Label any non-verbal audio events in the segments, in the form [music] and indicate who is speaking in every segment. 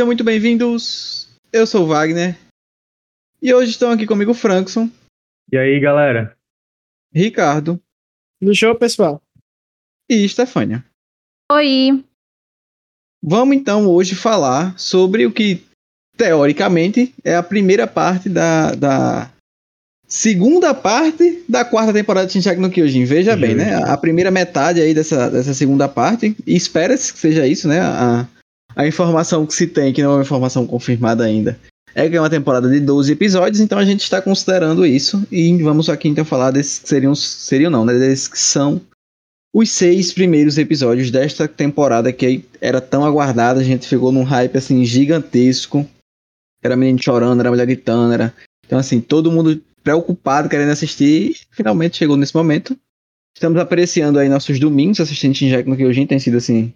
Speaker 1: Sejam muito bem-vindos. Eu sou o Wagner. E hoje estão aqui comigo o Frankson,
Speaker 2: E aí, galera?
Speaker 1: Ricardo
Speaker 3: No show, pessoal.
Speaker 1: e Stefânia.
Speaker 4: Oi.
Speaker 1: Vamos então hoje falar sobre o que, teoricamente, é a primeira parte da, da segunda parte da quarta temporada de Shinjaki no Kyojin. Veja bem, né? A primeira metade aí dessa, dessa segunda parte, e espera-se que seja isso, né? A, a informação que se tem, que não é uma informação confirmada ainda, é que é uma temporada de 12 episódios, então a gente está considerando isso, e vamos aqui então falar desses que seriam, seriam não, né? Desses que são os seis primeiros episódios desta temporada que era tão aguardada, a gente ficou num hype assim gigantesco. Era menino chorando, era mulher gritando, era. Então, assim, todo mundo preocupado, querendo assistir, e finalmente chegou nesse momento. Estamos apreciando aí nossos domingos assistindo Shinjaki no Kyojin, tem sido assim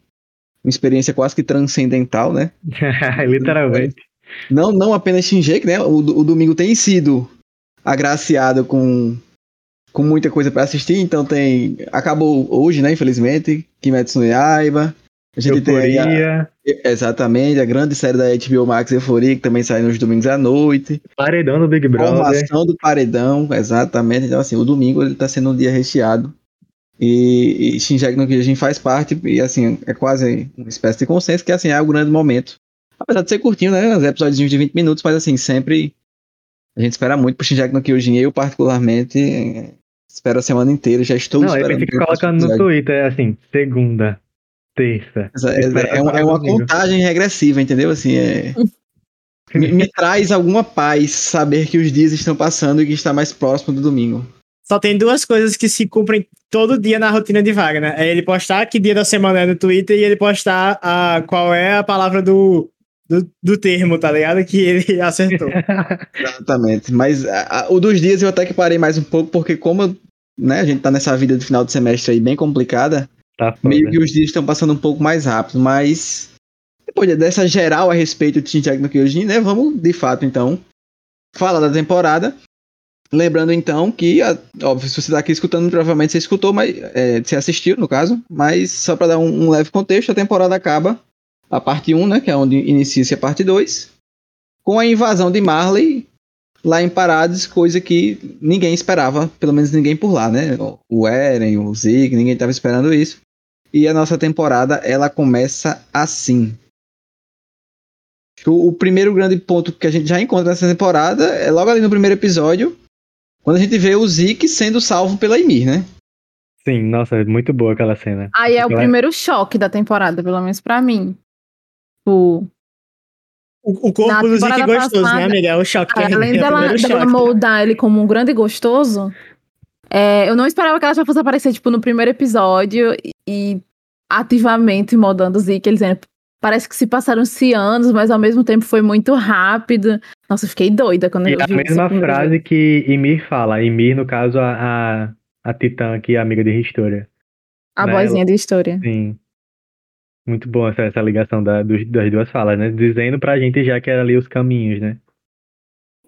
Speaker 1: uma experiência quase que transcendental, né? [laughs]
Speaker 2: Literalmente.
Speaker 1: Não, não apenas Shinjaki, né? O, o domingo tem sido agraciado com, com muita coisa para assistir, então tem. Acabou hoje, né? Infelizmente. Kimetsu no Yaiba. A gente tem aí a-
Speaker 2: Euforia,
Speaker 1: exatamente, a grande série da HBO Max Euforia, que também sai nos domingos à noite.
Speaker 2: paredão do Big Brother.
Speaker 1: Formação do paredão, exatamente. Então, assim, o domingo ele tá sendo um dia recheado. E, e Shinjaki no Kyojin faz parte, e assim, é quase uma espécie de consenso que assim, é o grande momento. Apesar de ser curtinho, né? Os episódios de 20 minutos, mas assim, sempre a gente espera muito pro Shinjaki no Kyojin. Eu, particularmente, espero a semana inteira, já estou
Speaker 2: Não, ele
Speaker 1: esperando.
Speaker 2: fica
Speaker 1: pelo próximo
Speaker 2: colocando no. Twitter, é assim, segunda, terça.
Speaker 1: É, é uma, é uma contagem regressiva, entendeu? Assim, é... [laughs] me, me traz alguma paz saber que os dias estão passando e que está mais próximo do domingo.
Speaker 3: Só tem duas coisas que se cumprem todo dia na rotina de Wagner. É ele postar que dia da semana é no Twitter e ele postar a, qual é a palavra do, do, do termo, tá ligado? Que ele [laughs] acertou.
Speaker 1: Exatamente. Mas a- a- o dos dias eu até que parei mais um pouco, porque como né, a gente tá nessa vida de final de semestre aí bem complicada,
Speaker 2: Tá foda.
Speaker 1: meio que os dias estão passando um pouco mais rápido, mas depois dessa geral a respeito de Shinjaki no Kyojin, né, vamos de fato então falar da temporada. Lembrando então que, óbvio, se você tá aqui escutando, provavelmente você escutou, mas é, você assistiu no caso, mas só para dar um, um leve contexto, a temporada acaba a parte 1, né, que é onde inicia-se a parte 2, com a invasão de Marley lá em Parades, coisa que ninguém esperava, pelo menos ninguém por lá, né? O Eren, o Zig, ninguém estava esperando isso. E a nossa temporada, ela começa assim. O, o primeiro grande ponto que a gente já encontra nessa temporada é logo ali no primeiro episódio, quando a gente vê o Zeke sendo salvo pela Ymir, né?
Speaker 2: Sim, nossa, é muito boa aquela cena.
Speaker 4: Aí é o primeiro choque da temporada, pelo menos pra mim. O,
Speaker 3: O, o corpo do Zeke gostoso, né,
Speaker 4: passada,
Speaker 3: amiga? É o choque.
Speaker 4: além
Speaker 3: é o
Speaker 4: dela,
Speaker 3: primeiro
Speaker 4: dela
Speaker 3: choque.
Speaker 4: moldar ele como um grande gostoso, é, eu não esperava que ela já fosse aparecer, tipo, no primeiro episódio e, e ativamente moldando o Zeke, ele dizendo, parece que se passaram-se anos, mas ao mesmo tempo foi muito rápido. Nossa, eu fiquei doida quando
Speaker 2: E
Speaker 4: eu
Speaker 2: a
Speaker 4: vi esse
Speaker 2: mesma
Speaker 4: primeiro
Speaker 2: frase que Ymir fala. Ymir, no caso, a, a, a Titã aqui, a amiga de História.
Speaker 4: A
Speaker 2: né,
Speaker 4: vozinha de história.
Speaker 2: Sim. Muito bom essa, essa ligação da, dos- das duas falas, né? Dizendo pra gente já que era ali os caminhos, né?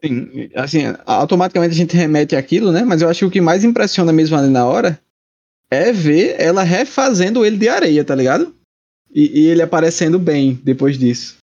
Speaker 1: Sim, assim, automaticamente a gente remete àquilo, né? Mas eu acho que o que mais impressiona mesmo ali na hora é ver ela refazendo ele de areia, tá ligado? E, e ele aparecendo bem depois disso.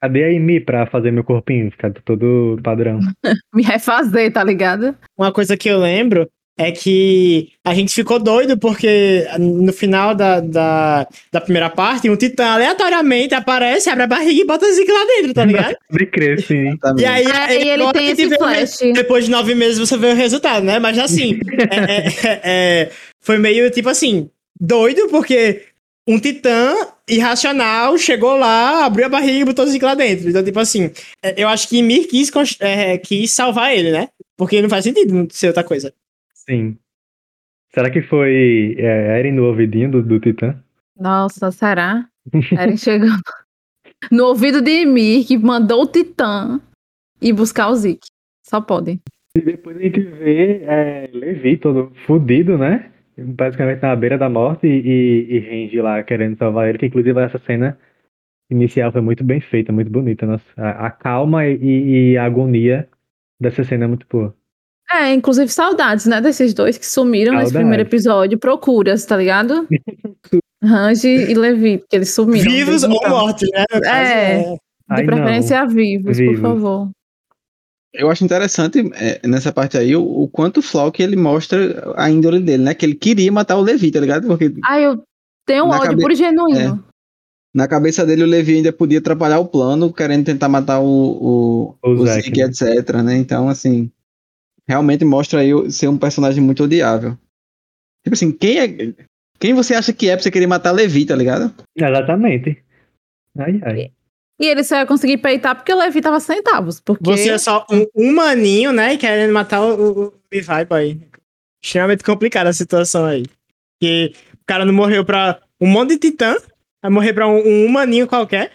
Speaker 2: Cadê a Ymir pra fazer meu corpinho? Ficar todo padrão. [laughs]
Speaker 4: Me refazer, tá ligado?
Speaker 3: Uma coisa que eu lembro é que a gente ficou doido porque no final da, da, da primeira parte, um titã aleatoriamente aparece, abre a barriga e bota o Zeke lá dentro, tá ligado? [laughs]
Speaker 2: De crer, sim.
Speaker 3: E aí,
Speaker 4: e ele
Speaker 3: agora
Speaker 4: tem
Speaker 3: a
Speaker 4: esse
Speaker 3: vê
Speaker 4: flash.
Speaker 3: Depois de nove meses você vê o resultado, né? Mas assim, [laughs] é- é- é- é, foi meio tipo assim, doido, porque um titã irracional chegou lá, abriu a barriga e botou o Zeke lá dentro. Então, tipo assim, é, eu acho que Mir quis, cons- é, quis salvar ele, né? Porque não faz sentido ser outra coisa.
Speaker 2: Sim. Será que foi é, Eren no ouvidinho do, do Titã?
Speaker 4: Nossa, será? [laughs] Eren chegando no ouvido de Emir, que mandou o Titã ir buscar o Zeke. Só pode.
Speaker 2: E depois a gente vê é, Levi todo fudido, né? Basicamente na beira da morte e, e, e Renji lá querendo salvar ele, que inclusive essa cena inicial foi muito bem feita, muito bonita. Nossa, a, a calma e, e a agonia dessa cena é muito boa.
Speaker 4: É, inclusive saudades, né, desses dois que sumiram nesse
Speaker 2: Saudades.
Speaker 4: primeiro episódio. Procuras, tá ligado? [laughs] Range e Levi, porque eles sumiram.
Speaker 3: Vivos ou
Speaker 4: então.
Speaker 3: mortos, né?
Speaker 4: É.
Speaker 3: é.
Speaker 4: De
Speaker 2: Ai,
Speaker 4: preferência vivos,
Speaker 2: Vivos.
Speaker 4: por favor.
Speaker 1: Eu acho interessante é, nessa parte aí o, o quanto o Flock ele mostra a índole dele, né? Que ele queria matar o Levi, tá ligado? Porque
Speaker 4: Ah, eu tenho
Speaker 1: Na
Speaker 4: ódio
Speaker 1: cabe-
Speaker 4: e genuíno.
Speaker 1: na cabeça dele o Levi ainda podia atrapalhar o plano, querendo tentar matar o, o,
Speaker 2: O
Speaker 1: o Zeke,
Speaker 2: né?
Speaker 1: etc, né? Então, assim, realmente mostra aí ser um personagem muito odiável. Tipo assim, quem é. Quem você acha que é pra você querer matar Levi, tá ligado?
Speaker 2: Exatamente. Ai, ai.
Speaker 4: E ele só ia conseguir peitar porque o Levi tava centavos. Porque
Speaker 3: Você é só um humaninho, né? E querendo matar o, o, o Levi, boy. Extremamente complicada a situação aí. Que o cara não morreu pra um monte de titã, vai morrer pra um, um humaninho qualquer.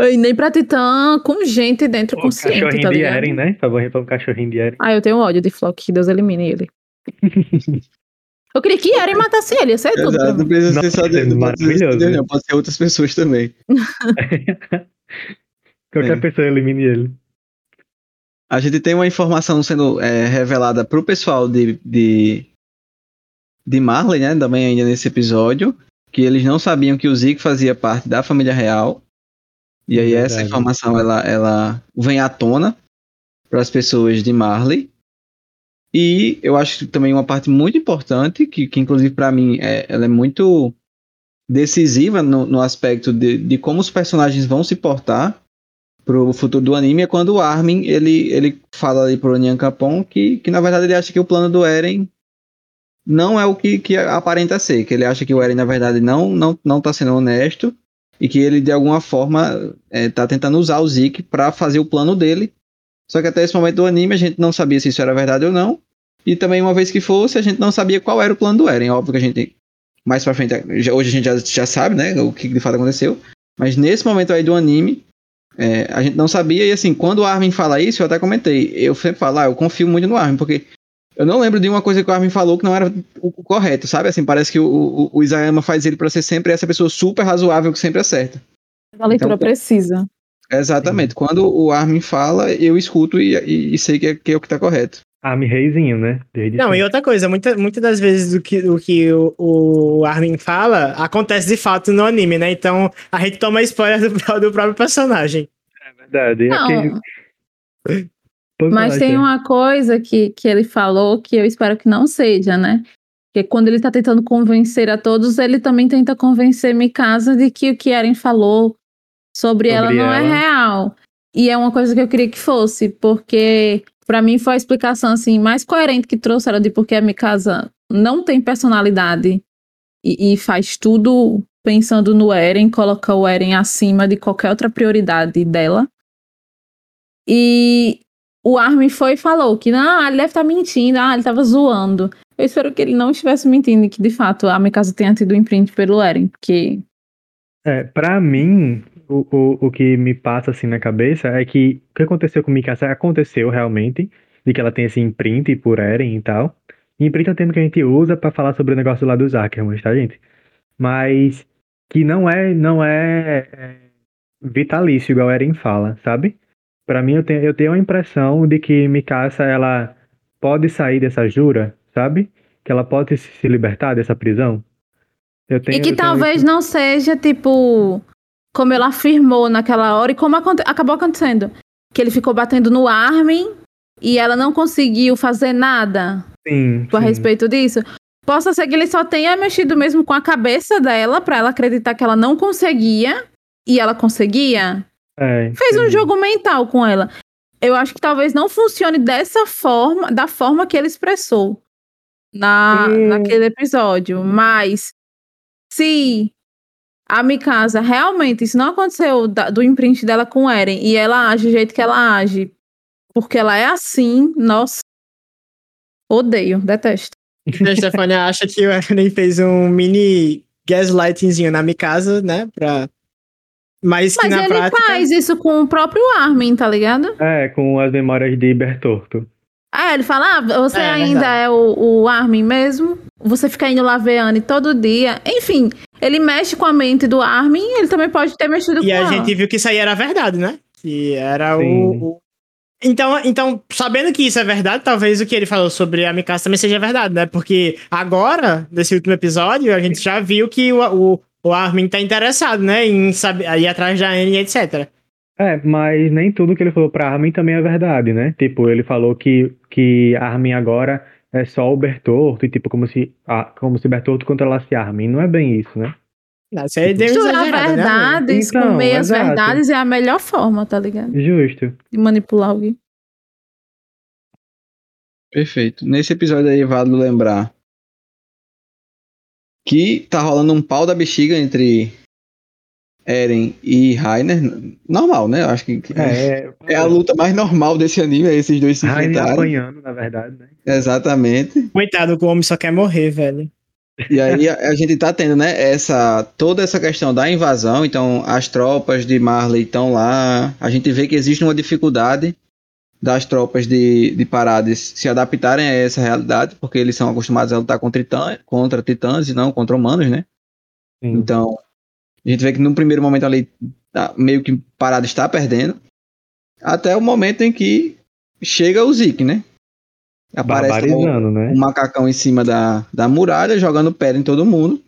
Speaker 4: E nem pra Titã com gente dentro
Speaker 2: O
Speaker 4: consciente,
Speaker 2: cachorrinho
Speaker 4: tá
Speaker 2: de
Speaker 4: ligado?
Speaker 2: Eren, né? Por favor, um cachorrinho de Eren.
Speaker 4: Ah, eu tenho ódio de Flock, que Deus elimine ele. [laughs] eu queria que Eren matasse ele, tudo pra
Speaker 1: Exato, não
Speaker 4: mim.
Speaker 1: precisa ser só de, não pode ser
Speaker 2: maravilhoso,
Speaker 1: dele, não, pode ser outras pessoas também. [laughs]
Speaker 2: Qualquer
Speaker 1: É.
Speaker 2: pessoa elimine ele.
Speaker 1: A gente tem uma informação sendo é, revelada pro pessoal de, de, de Marley, né? Também ainda nesse episódio. Que eles não sabiam que o Zeke fazia parte da família real. E aí essa
Speaker 2: Verdade.
Speaker 1: informação ela, ela vem à tona para as pessoas de Marley. E eu acho que também uma parte muito importante, que, que inclusive para mim é, ela é muito decisiva no, no aspecto de, de como os personagens vão se portar pro futuro do anime, é quando o Armin ele, ele fala ali pro Nyan Capon que, que na verdade ele acha que o plano do Eren não é o que, que aparenta ser, que ele acha que o Eren na verdade não, não, não tá sendo honesto e que ele de alguma forma é, tá tentando usar o Zeke para fazer o plano dele. Só que até esse momento do anime a gente não sabia se isso era verdade ou não. E também uma vez que fosse, a gente não sabia qual era o plano do Eren. Óbvio que a gente mais pra frente, já- hoje a gente já, já sabe, né, o que de fato aconteceu. Mas nesse momento aí do anime, é, a gente não sabia. E assim, quando o Armin fala isso, eu até comentei. Eu sempre falo, ah, eu confio muito no Armin, porque eu não lembro de uma coisa que o Armin falou que não era o, correto, sabe? Assim, parece que o, o, o Isayama faz ele pra ser sempre essa pessoa super razoável que sempre acerta.
Speaker 4: Uma leitura
Speaker 1: Então,
Speaker 4: precisa.
Speaker 1: Exatamente. Quando o Armin fala, eu escuto e, e- e sei que é, que é o que tá correto.
Speaker 2: Armin Reizinho, né? Desde
Speaker 3: Não, e
Speaker 2: sempre.
Speaker 3: outra coisa, muita, muitas das vezes o que, o, que o, o Armin fala acontece de fato no anime, né? Então a gente toma spoiler do, [laughs] do próprio personagem.
Speaker 2: É verdade.
Speaker 4: Não,
Speaker 2: Aquele-
Speaker 4: mas tem uma coisa que, que ele falou que eu espero que não seja, né? Que quando ele tá tentando convencer a todos, ele também tenta convencer Mikasa de que o que Eren falou sobre,
Speaker 2: Sobre
Speaker 4: ela não é
Speaker 2: ela.
Speaker 4: real. E é uma coisa que eu queria que fosse, porque pra mim foi a explicação assim mais coerente que trouxeram de porque a Mikasa não tem personalidade e, e faz tudo pensando no Eren, coloca o Eren acima de qualquer outra prioridade dela. E o Armin foi e falou que não, ele deve estar mentindo, ah, ele tava zoando. Eu espero que ele não estivesse mentindo e que de fato a Mikasa tenha tido um imprint pelo Eren, porque
Speaker 2: É, pra mim, o, o, o que me passa assim na cabeça é que o que aconteceu com Mikasa aconteceu realmente, de que ela tem esse imprint por Eren e tal. E imprint é um termo que a gente usa pra falar sobre o negócio lá dos Ackermans, tá, gente? Mas que não é, não é, é vitalício, igual Eren fala, sabe? Pra mim, eu tenho, eu tenho a impressão de que Mikasa, ela pode sair dessa jura, sabe? Que ela pode se libertar dessa prisão. Tenho,
Speaker 4: e que
Speaker 2: tenho
Speaker 4: talvez não seja tipo como ela afirmou naquela hora e como aconte- acabou acontecendo, que ele ficou batendo no Armin e ela não conseguiu fazer nada
Speaker 2: Sim,
Speaker 4: a
Speaker 2: sim.
Speaker 4: respeito disso. Possa ser que ele só tenha mexido mesmo com a cabeça dela pra ela acreditar que ela não conseguia e ela conseguia.
Speaker 2: É,
Speaker 4: Fez um jogo mental com ela. Eu acho que talvez não funcione dessa forma, da forma que ele expressou na,
Speaker 2: Hum.
Speaker 4: naquele episódio. Mas se a Mikasa realmente, isso não aconteceu da- do imprint dela com o Eren e ela age do jeito que ela age, porque ela é assim, nossa. Odeio, detesto.
Speaker 3: A Stefania [laughs] acha que o Eren fez um mini gaslightingzinho na Mikasa, né? Pra... Mas que
Speaker 4: Mas
Speaker 3: na
Speaker 4: ele
Speaker 3: prática.
Speaker 4: faz isso com o próprio Armin, tá ligado?
Speaker 2: É, com as memórias de Bertorto.
Speaker 4: Ah, ele fala, ah, você
Speaker 3: É,
Speaker 4: ainda
Speaker 3: verdade.
Speaker 4: é o, o Armin mesmo? Você fica indo lá ver Anne todo dia. Enfim, ele mexe com a mente do Armin, ele também pode ter mexido
Speaker 3: E
Speaker 4: com
Speaker 3: a
Speaker 4: ela.
Speaker 3: gente viu que isso aí era verdade, né? Que era o, o Então, então, sabendo que isso é verdade, talvez o que ele falou sobre a Mikasa também seja verdade, né? Porque agora, nesse último episódio, a gente já viu que o, o, o Armin tá interessado, né? Em saber, ir atrás da Anne, etc.
Speaker 2: É, mas nem tudo que ele falou pra Armin também é verdade, né? Tipo, ele falou que, que Armin agora é só o Bertolto, e tipo, como se, ah, como se Bertolto controlasse Armin. Não é bem isso, né?
Speaker 3: Não, isso aí deu
Speaker 4: Misturar
Speaker 3: exagerado, né,
Speaker 4: verdades
Speaker 2: Então,
Speaker 4: com meias
Speaker 2: exato.
Speaker 4: verdades é a melhor forma, tá ligado?
Speaker 2: Justo.
Speaker 4: De manipular alguém.
Speaker 1: Perfeito. Nesse episódio aí, vale lembrar que tá rolando um pau da bexiga entre Eren e Rainer. Normal, né? Eu Acho que que é,
Speaker 2: É,
Speaker 1: a luta mais normal desse anime, é esses dois se enfrentarem.
Speaker 2: apanhando, na verdade, né?
Speaker 1: Exatamente.
Speaker 3: Coitado, o homem só quer morrer, velho.
Speaker 1: E aí a, a gente tá tendo, né, essa toda essa questão da invasão, então as tropas de Marley estão lá, a gente vê que existe uma dificuldade das tropas de, de Parades se adaptarem a essa realidade, porque eles são acostumados a lutar contra, titã, contra titãs e não contra humanos, né?
Speaker 2: Sim.
Speaker 1: Então, a gente vê que no primeiro momento ali, tá, meio que Parades está perdendo, até o momento em que chega o Zeke, né? Aparece
Speaker 2: Barbarizando, né?
Speaker 1: um macacão em cima da, da muralha, jogando pedra em todo mundo.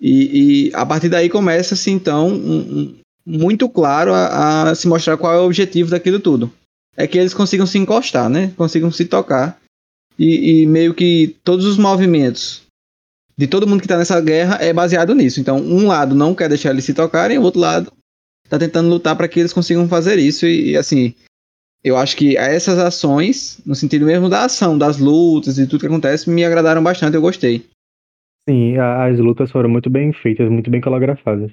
Speaker 1: E, e a partir daí começa-se, então, um- um- muito claro a, a se mostrar qual é o objetivo daquilo tudo. É que eles consigam se encostar, né? Consigam se tocar. E, e meio que todos os movimentos de todo mundo que tá nessa guerra é baseado nisso. Então, um lado não quer deixar eles se tocarem, o outro lado tá tentando lutar para que eles consigam fazer isso. E, e, assim, eu acho que essas ações, no sentido mesmo da ação, das lutas e tudo que acontece, me agradaram bastante, eu gostei.
Speaker 2: Sim, a- as lutas foram muito bem feitas, muito bem coreografadas.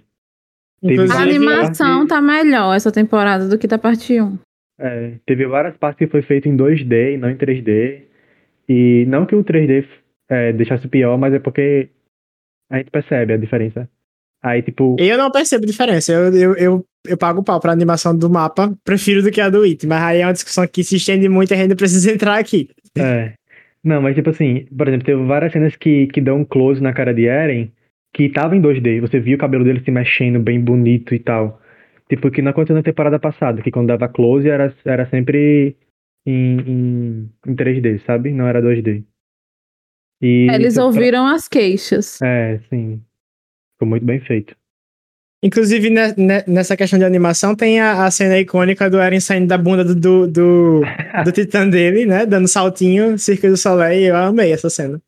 Speaker 4: A
Speaker 2: várias
Speaker 4: animação
Speaker 2: partes-
Speaker 4: tá melhor essa temporada do que da parte 1.
Speaker 2: É, teve várias partes que foi feito em 2D e não em 3D. E não que o 3D é, deixasse pior, mas é porque a gente percebe a diferença. Aí, tipo,
Speaker 3: Eu não percebo diferença. Eu, eu, eu, eu pago pau pra animação do mapa, prefiro do que a do It. Mas aí é uma discussão que se estende muito e a gente não precisa [laughs] entrar aqui.
Speaker 2: É. Não, mas tipo assim, por exemplo, teve várias cenas que, que dão um close na cara de Eren que tava em 2D. Você viu o cabelo dele se mexendo bem bonito e tal. Tipo, que não aconteceu na temporada passada, que quando dava close era, era sempre em, em, em 3D, sabe? Não era 2D. E
Speaker 4: Eles
Speaker 2: isso pra-
Speaker 4: ouviram as queixas.
Speaker 2: É, sim. Ficou muito bem feito.
Speaker 3: Inclusive, ne- ne- nessa questão de animação, tem a, a cena icônica do Eren saindo da bunda do, do, do, do [laughs] titã dele, né? Dando saltinho, Circo do Soleil. Eu amei essa cena.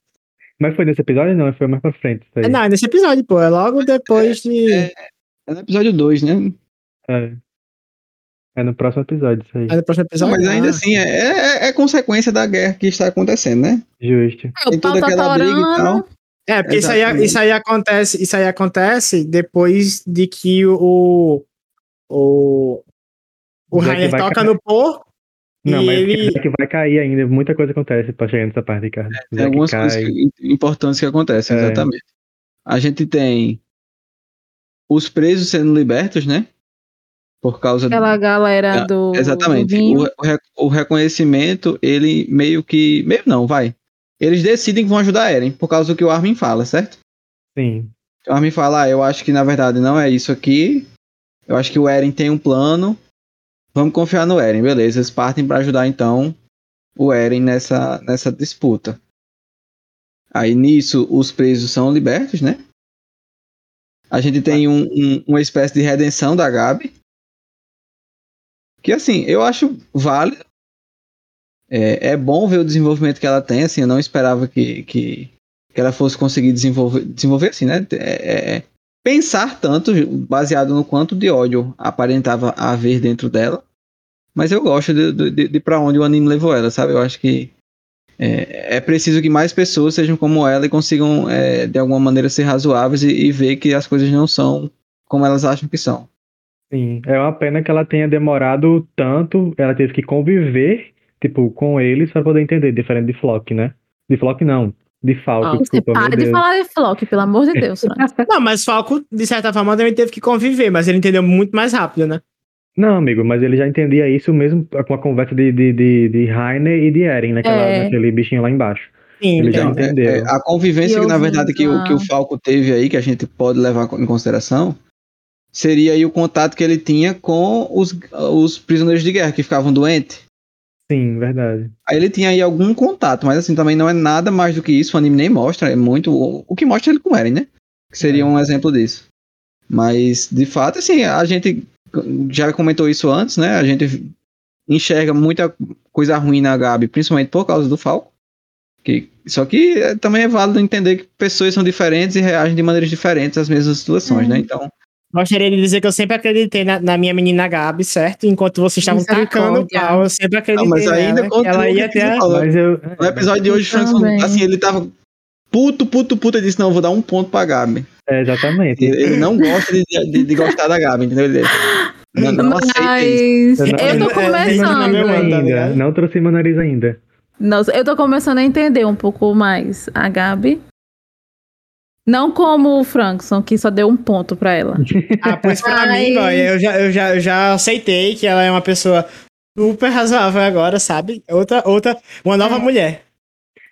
Speaker 2: Mas foi nesse episódio? Não, foi mais pra frente.
Speaker 3: É, não, é nesse episódio, pô. É logo depois de.
Speaker 1: É, é no episódio 2, né?
Speaker 2: É. É no próximo episódio, isso aí.
Speaker 3: É no próximo episódio.
Speaker 1: Mas ainda
Speaker 3: Ah.
Speaker 1: assim, é, é, é consequência da guerra que está acontecendo, né?
Speaker 2: Justo.
Speaker 4: É,
Speaker 1: Tem
Speaker 4: o pau
Speaker 1: toda
Speaker 4: tá
Speaker 1: aquela briga e tal.
Speaker 3: É, porque isso aí, isso aí acontece, isso aí acontece depois de que o o o Rainer toca
Speaker 2: cair.
Speaker 3: no porco
Speaker 2: Não,
Speaker 3: e
Speaker 2: mas
Speaker 3: ele
Speaker 2: que vai cair ainda. Muita coisa acontece pra chegar nessa parte, Ricardo.
Speaker 1: Tem
Speaker 2: Zack
Speaker 1: algumas
Speaker 2: cai.
Speaker 1: coisas que- importantes que acontecem,
Speaker 2: É.
Speaker 1: exatamente. A gente tem os presos sendo libertos, né? Por causa
Speaker 4: Aquela galera
Speaker 1: É,
Speaker 4: do.
Speaker 1: Exatamente.
Speaker 4: do vinho.
Speaker 1: O, o re- o reconhecimento, ele meio que. Meio não, vai. Eles decidem que vão ajudar a Eren, por causa do que o Armin fala, certo?
Speaker 2: Sim.
Speaker 1: O Armin fala, ah, eu acho que na verdade não é isso aqui. Eu acho que o Eren tem um plano. Vamos confiar no Eren, beleza. Eles partem pra ajudar então o Eren nessa, nessa disputa. Aí nisso os presos são libertos, né? A gente tem um- um- uma espécie de redenção da Gabi. Que assim, eu acho válido. É, é bom ver o desenvolvimento que ela tem, assim, eu não esperava que, que, que ela fosse conseguir desenvolver, desenvolver assim, né? É, é, pensar tanto, baseado no quanto de ódio aparentava haver dentro dela. Mas eu gosto de, de, de, de pra onde o anime levou ela, sabe? Eu acho que é, é preciso que mais pessoas sejam como ela e consigam, é, de alguma maneira, ser razoáveis e, e ver que as coisas não são como elas acham que são.
Speaker 2: Sim. É uma pena que ela tenha demorado tanto. Ela teve que conviver, tipo, com eles pra poder entender, diferente de Flock, né? De Flock não. De Falco,
Speaker 3: Ah,
Speaker 4: Você
Speaker 2: desculpa, meu
Speaker 4: para de
Speaker 2: Deus.
Speaker 4: falar de Flock, pelo amor de [laughs] Deus.
Speaker 3: Não, mas Falco, de certa forma, também teve que conviver, mas ele entendeu muito mais rápido, né?
Speaker 2: Não, amigo, mas ele já entendia isso mesmo com a conversa de, de, de, de Rainer e de Eren, naquela,
Speaker 4: É.
Speaker 2: naquele bichinho lá embaixo.
Speaker 3: Sim,
Speaker 2: Ele já
Speaker 3: então.
Speaker 1: Então, é-
Speaker 2: entendeu.
Speaker 1: é, a convivência que, na verdade, que que o Falco teve aí, que a gente pode levar em consideração, seria aí o contato que ele tinha com os, os prisioneiros de guerra que ficavam doentes.
Speaker 2: Sim, verdade.
Speaker 1: Aí ele tinha aí algum contato, mas assim, também não é nada mais do que isso, o anime nem mostra, é muito. O que mostra ele com Eren, né? Que seria
Speaker 2: É.
Speaker 1: um exemplo disso. Mas, de fato, assim, a gente já comentou isso antes, né? A gente enxerga muita coisa ruim na Gabi, principalmente por causa do Falco. Que, só que é, também é válido entender que pessoas são diferentes e reagem de maneiras diferentes às mesmas situações, né? Então,
Speaker 3: Gostaria de dizer que eu sempre acreditei na, na minha menina Gabi, certo? Enquanto vocês estavam tacando o pau, eu sempre acreditei
Speaker 1: mas ainda
Speaker 3: nela, ela ia ter...
Speaker 1: você
Speaker 3: a-
Speaker 1: falou.
Speaker 2: Mas eu.
Speaker 1: no episódio de hoje,
Speaker 4: Também.
Speaker 1: assim, ele tava puto, puto, puto, e disse, não, eu vou dar um ponto pra Gabi.
Speaker 2: É, exatamente.
Speaker 1: Ele ele não gosta de, de- de gostar da Gabi, entendeu? Ele não, não aceita isso.
Speaker 4: Mas
Speaker 2: Eu
Speaker 4: eu
Speaker 2: não-
Speaker 4: tô começando.
Speaker 3: é, tá
Speaker 2: ainda.
Speaker 3: ligado?
Speaker 2: Não trouxe meu nariz ainda.
Speaker 4: Nossa, eu tô começando a entender um pouco mais a Gabi. Não como o Frankson, que só deu um ponto pra ela. [laughs]
Speaker 3: Ah, pois pra
Speaker 4: Ai.
Speaker 3: mim, boy, eu já, eu, já, eu já aceitei que ela é uma pessoa super razoável agora, sabe? Outra, outra, uma nova
Speaker 4: É.
Speaker 3: mulher.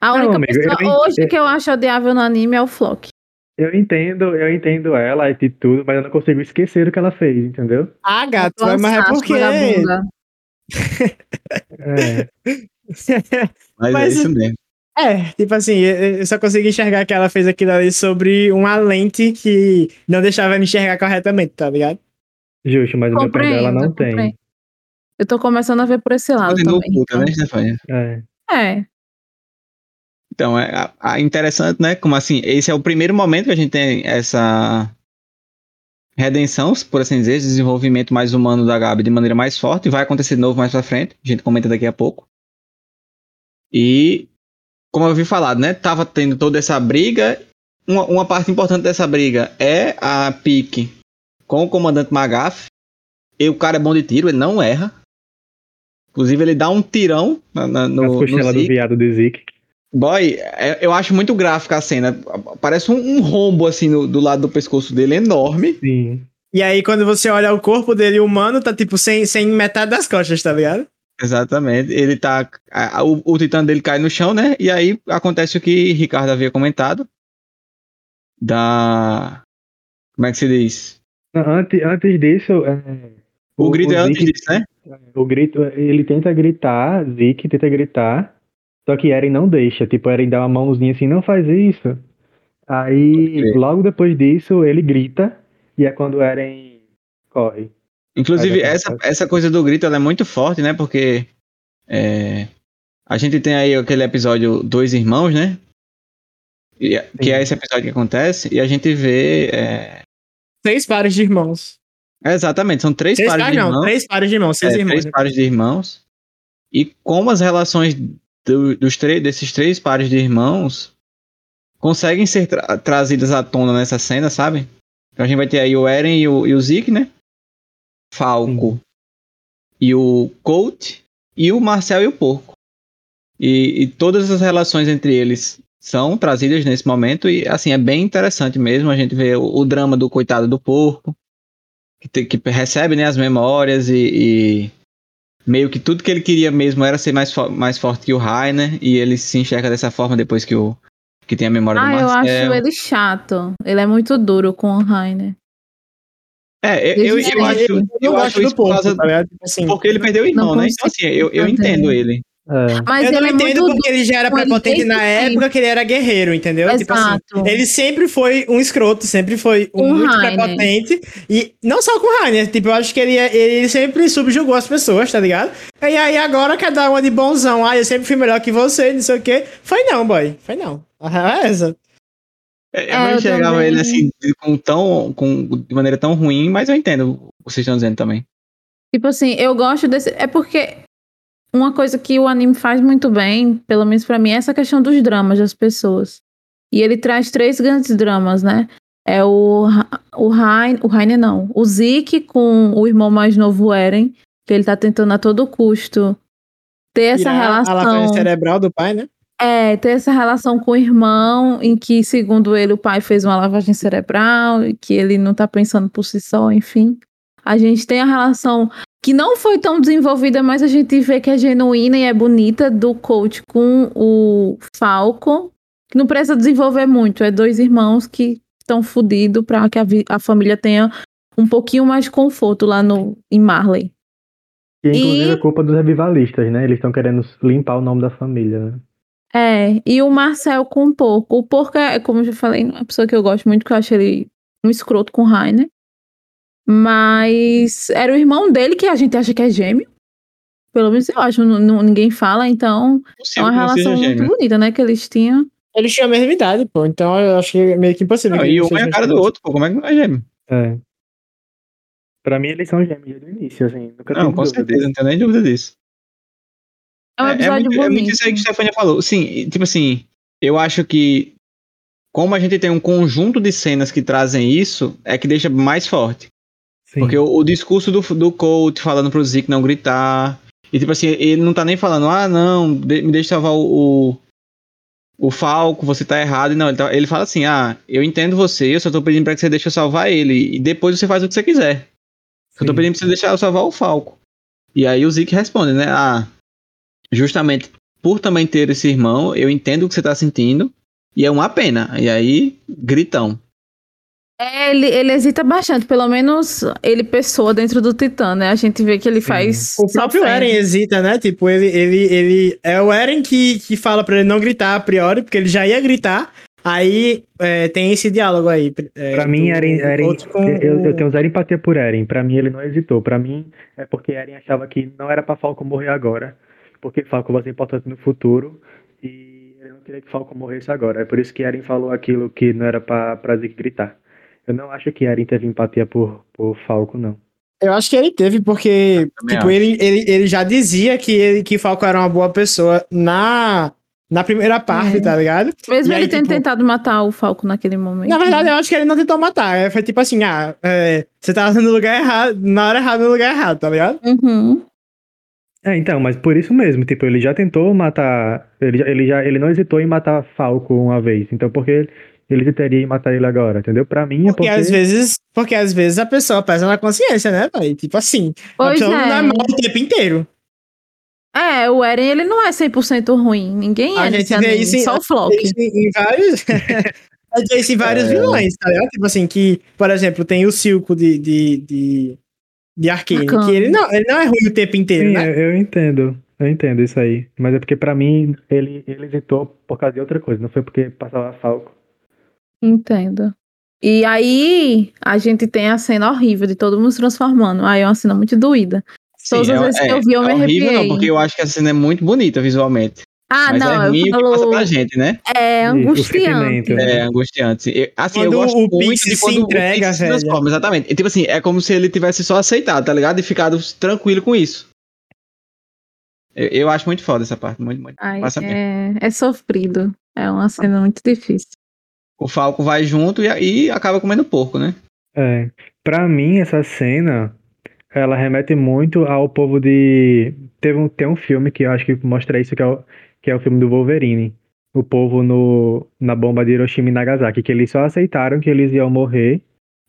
Speaker 4: A
Speaker 2: Não,
Speaker 4: única
Speaker 2: amigo,
Speaker 4: pessoa hoje que eu acho odiável no anime é o Flock.
Speaker 2: Eu entendo, eu entendo ela e tudo, mas eu não consigo esquecer o que ela fez, entendeu?
Speaker 3: Ah, gato,
Speaker 4: Ela
Speaker 3: mas é porque...
Speaker 2: É. [laughs]
Speaker 1: Mas,
Speaker 3: Mas-
Speaker 1: é isso mesmo.
Speaker 3: É, tipo assim, eu só consegui enxergar que ela fez aquilo ali sobre uma lente que não deixava ela enxergar corretamente, tá ligado?
Speaker 2: Justo, mas o meu perdão ela não
Speaker 4: Compreendo,
Speaker 2: tem.
Speaker 4: Eu tô começando a ver por esse lado
Speaker 1: Continua
Speaker 4: também.
Speaker 1: puta, né, Stefania?
Speaker 2: É.
Speaker 4: então. É.
Speaker 1: Então, é a- interessante, né? Como assim, esse é o primeiro momento que a gente tem essa redenção, por assim dizer, desenvolvimento mais humano da Gabi de maneira mais forte, vai acontecer de novo mais pra frente, a gente comenta daqui a pouco. E, como eu vi falado, né? Tava tendo toda essa briga. Uma, uma parte importante dessa briga é a pique com o comandante Magaf. E o cara é bom de tiro, ele não erra. Inclusive, ele dá um tirão na, na- no,
Speaker 2: As
Speaker 1: no
Speaker 2: costelas do viado do Zeke.
Speaker 1: Boy, é- eu acho muito gráfica a cena. Parece um, um rombo assim no- do lado do pescoço dele, enorme.
Speaker 2: Sim.
Speaker 3: E aí, quando você olha o corpo dele humano, tá tipo sem, sem metade das costas, tá ligado?
Speaker 1: Exatamente. Ele tá. a- o, o titã dele cai no chão, né? E aí acontece o que Ricardo havia comentado. Da. Como é que se diz?
Speaker 2: Antes, antes disso. é,
Speaker 1: O, grito é antes
Speaker 2: Zeke-
Speaker 1: disso, né?
Speaker 2: O grito, ele tenta gritar, Zeke tenta gritar, só que Eren não deixa. Tipo, Eren dá uma mãozinha assim, não faz isso. Aí, logo depois disso, ele grita, e é quando Eren corre.
Speaker 1: Inclusive, essa, essa coisa do grito ela é muito forte, né? Porque. é, a gente tem aí aquele episódio Dois Irmãos, né? E- que é esse episódio que acontece, e a gente vê. é,
Speaker 3: Três pares de irmãos.
Speaker 1: Exatamente, são três,
Speaker 3: Três
Speaker 1: pares
Speaker 3: pares,
Speaker 1: de
Speaker 3: não,
Speaker 1: irmãos.
Speaker 3: três pares de irmãos, seis
Speaker 1: É,
Speaker 3: irmãos.
Speaker 1: três pares de irmãos. E como as relações do- dos três, desses três pares de irmãos conseguem ser tra- trazidas à tona nessa cena, sabe? Então a gente vai ter aí o Eren e o, e o Zeke, né? Falco e o Colt e o Marcel e o Porco. E, e todas as relações entre eles são trazidas nesse momento e assim é bem interessante mesmo a gente vê o, o drama do coitado do porco que, te- que recebe né, as memórias e, e meio que tudo que ele queria mesmo era ser mais, fo- mais forte que o Rainer e ele se enxerga dessa forma depois que o que tem a memória
Speaker 4: Ah,
Speaker 1: do
Speaker 4: eu
Speaker 1: Marcel.
Speaker 4: acho ele chato. Ele é muito duro com o Rainer.
Speaker 1: É, eu, eu, eu acho.
Speaker 3: Eu
Speaker 1: eu acho isso
Speaker 3: do
Speaker 1: por causa
Speaker 3: tá? Tipo assim,
Speaker 1: porque ele perdeu o irmão,
Speaker 4: Não
Speaker 1: né? Então assim, eu, eu entendo ele.
Speaker 2: É.
Speaker 4: Mas
Speaker 3: eu
Speaker 4: ele
Speaker 3: não
Speaker 4: é
Speaker 3: entendo
Speaker 4: muito
Speaker 3: porque ele já era prepotente na época que ele era guerreiro, entendeu? Tipo assim,
Speaker 4: Exato.
Speaker 3: ele sempre foi um escroto, sempre foi um
Speaker 4: Com
Speaker 3: muito prepotente. E não só com o Rainer, tipo, eu acho que ele, ele sempre subjugou as pessoas, tá ligado? E aí agora quer dar uma de bonzão. Ah, eu sempre fui melhor que você, não sei o quê. Foi não, boy. Foi não. A real é essa.
Speaker 1: Eu
Speaker 4: É,
Speaker 1: não enxergava
Speaker 4: também.
Speaker 1: ele assim com tão, com, de maneira tão ruim, mas eu entendo o que vocês estão dizendo também.
Speaker 4: Tipo assim, eu gosto desse. É porque uma coisa que o anime faz muito bem, pelo menos pra mim, é essa questão dos dramas das pessoas. E ele traz três grandes dramas, né? É o, o Rain, o Rainer não, o Zeke com o irmão mais novo, o Eren, que ele tá tentando a todo custo ter essa
Speaker 3: Tirar A lavagem
Speaker 4: relação.
Speaker 3: cerebral do pai, né?
Speaker 4: É, ter essa relação com o irmão, em que, segundo ele, o pai fez uma lavagem cerebral, e que ele não tá pensando por si só, enfim. A gente tem a relação que não foi tão desenvolvida, mas a gente vê que é genuína e é bonita do coach com o Falcon, que não precisa desenvolver muito. É dois irmãos que estão fodidos para que a, a família tenha um pouquinho mais de conforto lá no, em Marley.
Speaker 2: E inclusive
Speaker 4: E-
Speaker 2: é culpa dos revivalistas, né? Eles estão querendo limpar o nome da família, né?
Speaker 4: É, e o Marcel com o Porco. O Porco é, como eu já falei, uma pessoa que eu gosto muito, que eu acho ele um escroto com o Rainer. Mas era o irmão dele que a gente acha que é gêmeo. Pelo menos eu acho, não- não- ninguém fala, então é uma relação muito
Speaker 1: gêmeo.
Speaker 4: bonita, né, que eles tinham.
Speaker 3: Eles tinham a mesma idade, pô. Então eu acho que é meio que impossível.
Speaker 1: Não,
Speaker 3: que
Speaker 1: e um é a cara do outro, pô. Como é que não é gêmeo?
Speaker 2: É. Pra mim, eles são gêmeos desde o início, assim. Nunca
Speaker 1: Não, com
Speaker 2: dúvida
Speaker 1: certeza, não tenho nem dúvida disso.
Speaker 4: É um
Speaker 1: É, é
Speaker 4: episódio
Speaker 1: muito, é
Speaker 4: bonito.
Speaker 1: muito isso aí que a Stefania falou. Sim, tipo assim, eu acho que como a gente tem um conjunto de cenas que trazem isso, é que deixa mais forte.
Speaker 2: Sim.
Speaker 1: Porque o, o discurso do, do coach falando pro Zeke não gritar. E tipo assim, ele não tá nem falando, ah, não, de- me deixa salvar o, o, o Falco, você tá errado. Não, ele, tá- ele fala assim, ah, eu entendo você, eu só tô pedindo pra que você deixe eu salvar ele. E depois você faz o que você quiser. Eu tô
Speaker 2: Sim.
Speaker 1: pedindo pra você deixar eu salvar o Falco. E aí o Zeke responde, né? Ah, justamente por também ter esse irmão, eu entendo o que você tá sentindo. E é uma pena. E aí, gritão.
Speaker 4: É, ele, ele hesita bastante, pelo menos ele pessoa dentro do Titã, né? A gente vê que ele faz.
Speaker 3: O próprio
Speaker 4: sofrendo.
Speaker 3: Eren hesita, né? Tipo, ele, ele, ele. É o Eren que, que fala pra ele não gritar a priori, porque ele já ia gritar. Aí é, tem esse diálogo aí. É,
Speaker 2: Pra mim,
Speaker 3: do-
Speaker 2: Eren, Eren
Speaker 3: com
Speaker 2: eu, eu tenho zero empatia por Eren. Pra mim, ele não hesitou. Pra mim, é porque Eren achava que não era pra Falco morrer agora. Porque Falco vai ser importante no futuro. E ele não queria que Falco morresse agora. É por isso que Eren falou aquilo que não era pra, pra Zeke gritar. Eu não acho que Eren teve empatia por, por Falco, não.
Speaker 3: Eu acho que ele teve, porque, tipo,
Speaker 1: acho.
Speaker 3: ele, ele, ele já dizia que, ele, que Falco era uma boa pessoa na, na primeira parte,
Speaker 4: É.
Speaker 3: tá ligado?
Speaker 4: Mesmo
Speaker 3: E aí,
Speaker 4: ele tendo
Speaker 3: tipo-
Speaker 4: tentado matar o Falco naquele momento.
Speaker 3: Na verdade,
Speaker 4: né?
Speaker 3: eu acho que ele não tentou matar. É, Foi tipo assim, ah, é, você tava no lugar errado, na hora errada, no lugar errado, tá ligado?
Speaker 4: Uhum.
Speaker 2: É, então, mas por isso mesmo, tipo, ele já tentou matar. Ele já, ele já ele não hesitou em matar Falco uma vez. Então por que ele hesitaria em matar ele agora, entendeu? Pra mim é
Speaker 3: Porque
Speaker 2: porque.
Speaker 3: às vezes, porque às vezes a pessoa pesa na consciência, né, pai? Tipo assim, a
Speaker 4: Pois
Speaker 3: pessoa não dá
Speaker 4: é.
Speaker 3: mal o tempo inteiro.
Speaker 4: É, o Eren, ele não é 100% ruim. Ninguém
Speaker 3: A
Speaker 4: é
Speaker 3: gente
Speaker 4: nesse
Speaker 3: vê isso em-
Speaker 4: só o Flock.
Speaker 3: Em vários. [laughs] a gente vê isso em vários
Speaker 1: É.
Speaker 3: vilões, tá ligado? Tipo assim, que, por exemplo, tem o Silco de, de, de, de Arcane,
Speaker 4: Arcane.
Speaker 3: que ele não, ele não é ruim o tempo inteiro,
Speaker 2: Sim,
Speaker 3: né?
Speaker 2: eu, entendo. Eu entendo isso aí. Mas é porque pra mim ele, ele hesitou por causa de outra coisa, não foi porque passava Falco.
Speaker 4: Entendo. E aí, a gente tem a cena horrível de todo mundo se transformando. Aí é uma cena muito doída. Todas as vezes que eu vi, eu me
Speaker 1: é horrível,
Speaker 4: arrepiei.
Speaker 1: não, porque eu acho que essa cena é muito bonita visualmente.
Speaker 4: Ah,
Speaker 1: mas
Speaker 4: não,
Speaker 1: é ruim
Speaker 4: eu
Speaker 1: o que passa
Speaker 4: falo.
Speaker 1: pra gente, né?
Speaker 4: É angustiante.
Speaker 1: É angustiante. Eu- assim,
Speaker 3: Quando
Speaker 1: eu gosto
Speaker 3: o
Speaker 1: muito
Speaker 3: Pixie
Speaker 1: de
Speaker 3: se
Speaker 1: quando
Speaker 3: entrega,
Speaker 1: o se transforma, exatamente. E, tipo assim, é como se ele tivesse só aceitado, tá ligado? E ficado tranquilo com isso. Eu, eu acho muito foda essa parte, muito, muito.
Speaker 4: Ai, é, é sofrido. É uma cena muito difícil.
Speaker 1: O Falco vai junto e, e acaba comendo porco, né?
Speaker 2: É. Pra mim, essa cena, ela remete muito ao povo de. Teve um, tem um filme que eu acho que mostra isso, que é o, que é o filme do Wolverine. O povo no, na bomba de Hiroshima e Nagasaki, que eles só aceitaram que eles iam morrer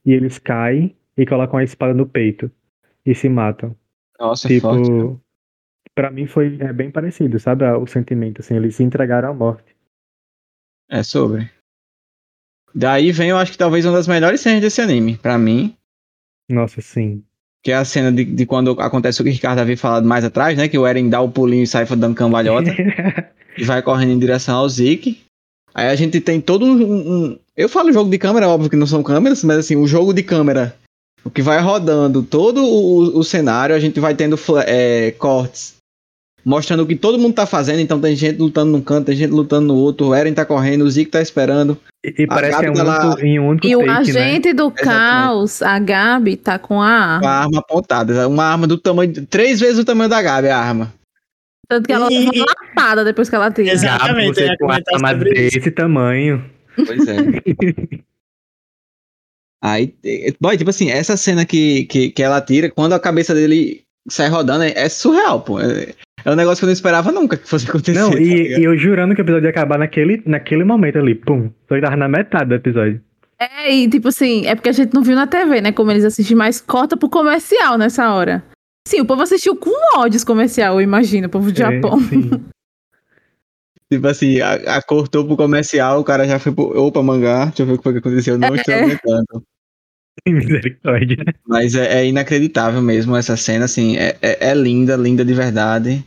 Speaker 2: e eles caem e colocam a espada no peito e se matam.
Speaker 1: Nossa,
Speaker 2: tipo,
Speaker 1: é forte.
Speaker 2: pra mim foi é bem parecido, sabe? O sentimento, assim, eles se entregaram à morte.
Speaker 1: É sobre. Daí vem, eu acho que talvez uma das melhores cenas desse anime, pra mim.
Speaker 2: Nossa, sim.
Speaker 1: Que é a cena de, de quando acontece o que o Ricardo havia falado mais atrás, né? Que o Eren dá o pulinho e sai dando cambalhota. [laughs] e vai correndo em direção ao Zeke. Aí a gente tem todo um, um- Eu falo jogo de câmera, óbvio que não são câmeras, mas assim, o jogo de câmera. O que vai rodando todo o, o cenário, a gente vai tendo é, cortes. Mostrando o que todo mundo tá fazendo, então tem gente lutando num canto, tem gente lutando no outro, o Eren tá correndo, o Zeke tá esperando.
Speaker 2: E, e
Speaker 1: A
Speaker 2: parece que é um
Speaker 1: Gabi, ela-
Speaker 2: único, em um único
Speaker 4: E o
Speaker 2: take, né?
Speaker 4: agente do caos, a Gabi, tá com a
Speaker 1: Com a
Speaker 4: arma.
Speaker 1: arma apontada. Uma arma do tamanho. de- Três vezes o tamanho da Gabi, a arma.
Speaker 4: Tanto que ela
Speaker 3: E- e-
Speaker 4: uma lapada depois que ela tira.
Speaker 2: Gabi,
Speaker 3: Exatamente, eu
Speaker 2: você com uma
Speaker 3: comentar
Speaker 2: arma
Speaker 3: isso.
Speaker 2: desse tamanho.
Speaker 1: Pois é. [laughs] Aí, boy, tipo assim, essa cena que, que, que ela tira, quando a cabeça dele sai rodando, é, é surreal, pô. É, é um negócio que eu não esperava nunca que fosse acontecer.
Speaker 2: Não,
Speaker 1: tá
Speaker 2: e, e eu jurando que o episódio ia acabar naquele, naquele momento ali, pum. Só tava na metade do episódio.
Speaker 4: É, e tipo assim, é porque a gente não viu na TV, né? Como eles assistem, mas corta pro comercial nessa hora. Sim, o povo assistiu com ódio esse comercial, eu imagino, o povo do
Speaker 2: É,
Speaker 4: Japão.
Speaker 2: sim. [laughs]
Speaker 1: Tipo assim, a, a cortou pro comercial, o cara já foi pro. Opa, mangá, deixa eu ver o que foi que aconteceu. Não estou
Speaker 4: É.
Speaker 1: aguentando. [laughs]
Speaker 2: Misericórdia.
Speaker 1: Mas é, é inacreditável mesmo essa cena, assim, é, é, é linda, linda de verdade.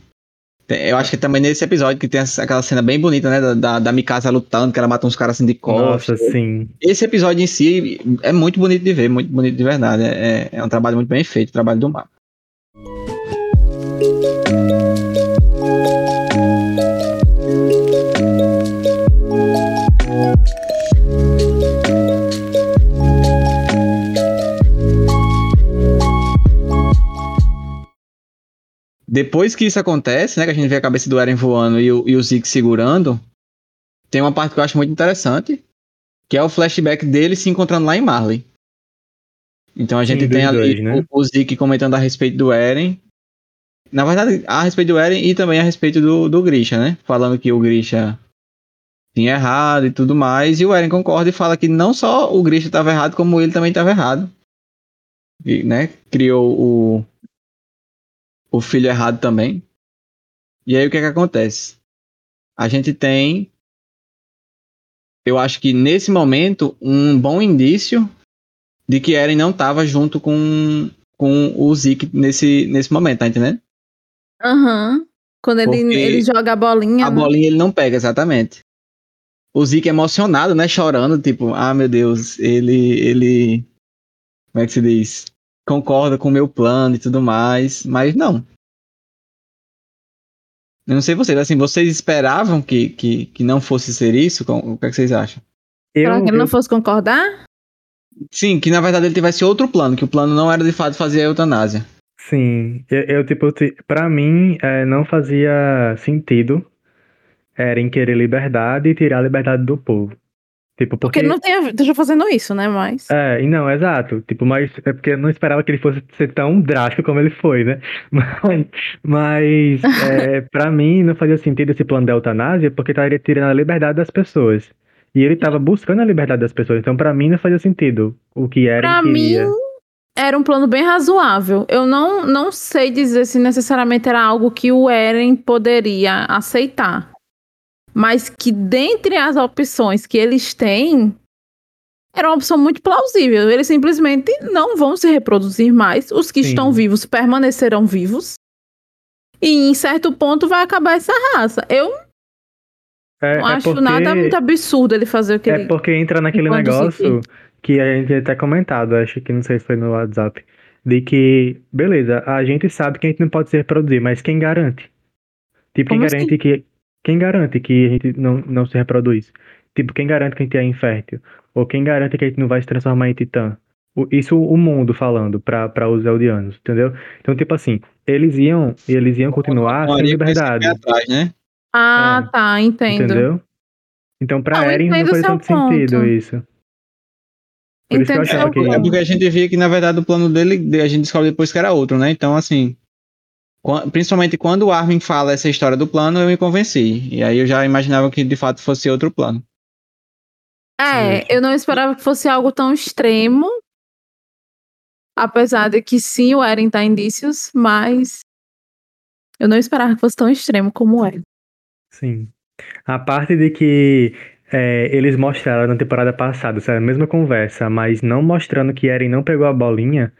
Speaker 1: Eu acho que também nesse episódio que tem aquela cena bem bonita, né? Da, da, da Mikasa lutando, que ela mata uns caras assim de
Speaker 2: Nossa,
Speaker 1: costas.
Speaker 2: sim.
Speaker 1: Esse episódio em si é muito bonito de ver, muito bonito de verdade. É, é um trabalho muito bem feito, o trabalho do Marco. Depois que isso acontece, né? Que a gente vê a cabeça do Eren voando e o, e o Zeke segurando, tem uma parte que eu acho muito interessante, que é o flashback dele se encontrando lá em Marley. Então a
Speaker 2: Sim,
Speaker 1: gente
Speaker 2: dos
Speaker 1: tem ali
Speaker 2: dois, né?
Speaker 1: o, o Zeke comentando a respeito do Eren. Na verdade, a respeito do Eren e também a respeito do, do Grisha, né? Falando que o Grisha tinha errado e tudo mais. E o Eren concorda e fala que não só o Grisha estava errado, como ele também estava errado. E, né? Criou o, o filho errado também. E aí o que é que acontece? A gente tem, eu acho que nesse momento, um bom indício de que Eren não estava junto com, com o Zeke nesse, nesse momento, tá entendendo?
Speaker 4: Aham. Quando ele,
Speaker 1: Porque
Speaker 4: ele joga a bolinha.
Speaker 1: A
Speaker 4: né?
Speaker 1: bolinha ele não pega, exatamente. O Zeke emocionado, né? Chorando, tipo, ah, meu Deus, ele. ele como é que se diz? Concorda com o meu plano e tudo mais, mas não. Eu não sei vocês, assim, vocês esperavam que, que, que não fosse ser isso? Com- O que, é que vocês acham?
Speaker 2: Eu,
Speaker 4: que ele não
Speaker 2: eu-
Speaker 4: fosse concordar?
Speaker 1: Sim, que na verdade ele tivesse outro plano, que o plano não era de fato fazer a eutanásia.
Speaker 2: sim, eu, eu, tipo, ti- pra mim, é, não fazia sentido Eren querer liberdade e tirar a liberdade do povo. Tipo,
Speaker 4: Porque
Speaker 2: porque...
Speaker 4: ele não tem a ver- esteja fazendo isso, né? Mas.
Speaker 2: É, e não, exato. Tipo, mas é porque eu não esperava que ele fosse ser tão drástico como ele foi, né? [laughs] Mas, mas [laughs] é, pra mim não fazia sentido esse plano da eutanásia porque estaria tirando a liberdade das pessoas. E ele tava buscando a liberdade das pessoas. Então, pra mim, não fazia sentido o que Eren
Speaker 4: Pra
Speaker 2: queria.
Speaker 4: mim, era um plano bem razoável. Eu não, não sei dizer se necessariamente era algo que o Eren poderia aceitar. Mas que dentre as opções que eles têm, era uma opção muito plausível. Eles simplesmente não vão se reproduzir mais. Os que
Speaker 2: Sim.
Speaker 4: estão vivos permanecerão vivos. E em certo ponto vai acabar essa raça. Eu
Speaker 2: É,
Speaker 4: não
Speaker 2: é
Speaker 4: acho
Speaker 2: porque,
Speaker 4: nada muito absurdo ele fazer o que
Speaker 2: é
Speaker 4: ele.
Speaker 2: porque entra naquele negócio que a gente até comentado, acho que não sei se foi no WhatsApp, de que, beleza, a gente sabe que a gente não pode se reproduzir, mas quem garante? Tipo, quem
Speaker 4: Como
Speaker 2: garante
Speaker 4: assim?
Speaker 2: que quem garante que a gente não, não se reproduz? Tipo, quem garante que a gente é infértil? Ou quem garante que a gente não vai se transformar em titã? O- Isso o mundo falando para para os eldianos, entendeu? Então, tipo assim, eles iam, eles iam continuar sem liberdade,
Speaker 1: atrás, né?
Speaker 4: Ah,
Speaker 2: É.
Speaker 4: tá, entendo.
Speaker 2: entendeu? Então, pra
Speaker 4: Não,
Speaker 2: Eren não
Speaker 4: entendo
Speaker 2: faz tanto sentido
Speaker 4: ponto.
Speaker 2: isso. Por isso que eu
Speaker 4: Entendo
Speaker 2: achava que-
Speaker 1: É porque a gente via que, na verdade, o plano dele, a gente descobre depois que era outro, né? Então, assim, principalmente quando o Armin fala essa história do plano, eu me convenci. E aí eu já imaginava que de fato fosse outro plano.
Speaker 4: É,
Speaker 2: Sim.
Speaker 4: eu não esperava que fosse algo tão extremo. Apesar de que sim, o Eren dá indícios, mas eu não esperava que fosse tão extremo como é.
Speaker 2: Sim. A parte de que é, eles mostraram na temporada passada, essa mesma conversa, mas não mostrando que Eren não pegou a bolinha,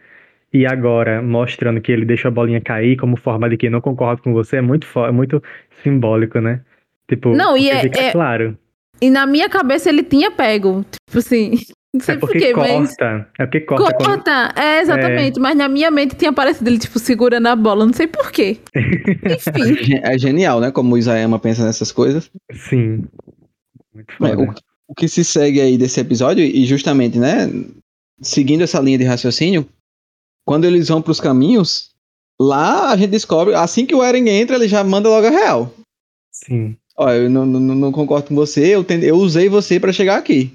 Speaker 2: e agora mostrando que ele deixou a bolinha cair como forma de que não concordo com você, é muito, é muito simbólico, né? Tipo,
Speaker 4: Não, e é-
Speaker 2: fica
Speaker 4: é-
Speaker 2: claro.
Speaker 4: E na minha cabeça ele tinha pego. Tipo assim, [laughs] não sei
Speaker 2: É porque
Speaker 4: porquê, mas.
Speaker 2: corta. É porque corta. quando-
Speaker 4: Corta! É, exatamente. Mas na minha mente tinha aparecido ele, tipo, segurando a bola. Não sei porquê. [laughs] Enfim.
Speaker 1: É genial, né? Como o Isayama pensa nessas coisas.
Speaker 2: Sim. Muito
Speaker 1: É,
Speaker 2: foda.
Speaker 1: o, o que se segue aí desse episódio, e justamente, né? Seguindo essa linha de raciocínio, quando eles vão pros caminhos, lá a gente descobre, assim que o Eren entra, ele já manda logo a real.
Speaker 2: Sim.
Speaker 1: Ó, eu não, não, não concordo com você, eu, tente- eu usei você pra chegar aqui.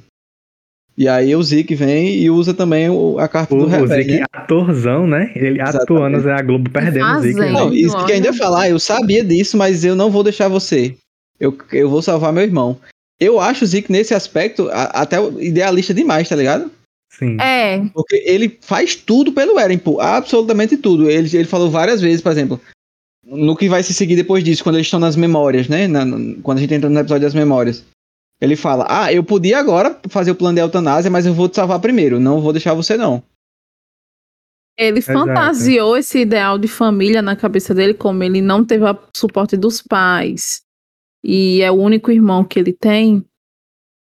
Speaker 1: E aí o Zeke vem e usa também o- a carta
Speaker 2: O,
Speaker 1: do
Speaker 2: o
Speaker 1: revés,
Speaker 2: Zeke
Speaker 1: né?
Speaker 2: atorzão, né? Ele
Speaker 1: Exatamente.
Speaker 2: atuando, é a Globo perdendo o Zeke. né?
Speaker 1: Não, isso que
Speaker 4: olha.
Speaker 1: ainda ia falar, eu sabia disso, mas eu não vou deixar você. Eu, eu vou salvar meu irmão. Eu acho o Zeke nesse aspecto a- até idealista demais, tá ligado?
Speaker 2: Sim.
Speaker 4: É.
Speaker 1: Porque ele faz tudo pelo Eren, pô, absolutamente tudo. Ele, ele falou várias vezes, por exemplo, no que vai se seguir depois disso, quando eles estão nas memórias, né? Na- no- quando a gente entra no episódio das memórias. Ele fala: Ah, eu podia agora fazer o plano de eutanásia, mas eu vou te salvar primeiro. Não vou deixar você, não.
Speaker 4: Ele
Speaker 2: Exato.
Speaker 4: fantasiou esse ideal de família na cabeça dele, como ele não teve o suporte dos pais e é o único irmão que ele tem.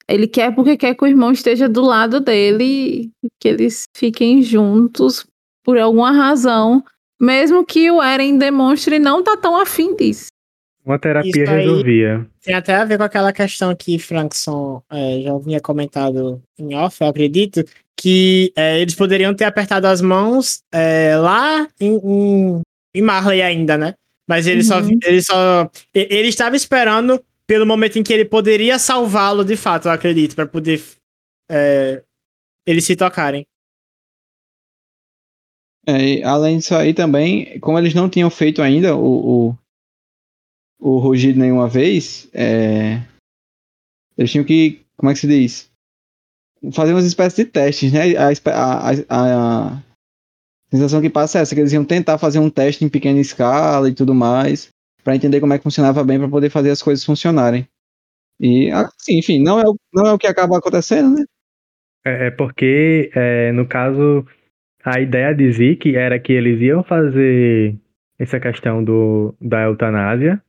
Speaker 4: Ele quer porque quer que o irmão esteja do lado dele, que eles fiquem juntos por alguma razão, mesmo que o Eren demonstre não tá tão afim disso.
Speaker 2: Uma terapia
Speaker 3: Isso aí-
Speaker 2: resolvia.
Speaker 3: Tem até a ver com aquela questão que Frankson é, já vinha comentado em off, eu acredito, que é, eles poderiam ter apertado as mãos é, lá em, em, em Marley ainda, né? Mas ele só,
Speaker 4: Uhum.
Speaker 3: ele só. Ele estava esperando pelo momento em que ele poderia salvá-lo de fato, eu acredito, para poder é, eles se tocarem.
Speaker 1: É, além disso aí também, como eles não tinham feito ainda o, o, o rugido nenhuma vez, é, eles tinham que, como é que se diz? Fazer umas espécies de testes, né? A, a, a, a sensação que passa é essa, que eles iam tentar fazer um teste em pequena escala e tudo mais, para entender como é que funcionava bem, para poder fazer as coisas funcionarem. E, assim, enfim, não é, o- não é o que acaba acontecendo, né?
Speaker 2: É, é porque, é, no caso, a ideia de Zeke era que eles iam fazer essa questão do, da eutanásia,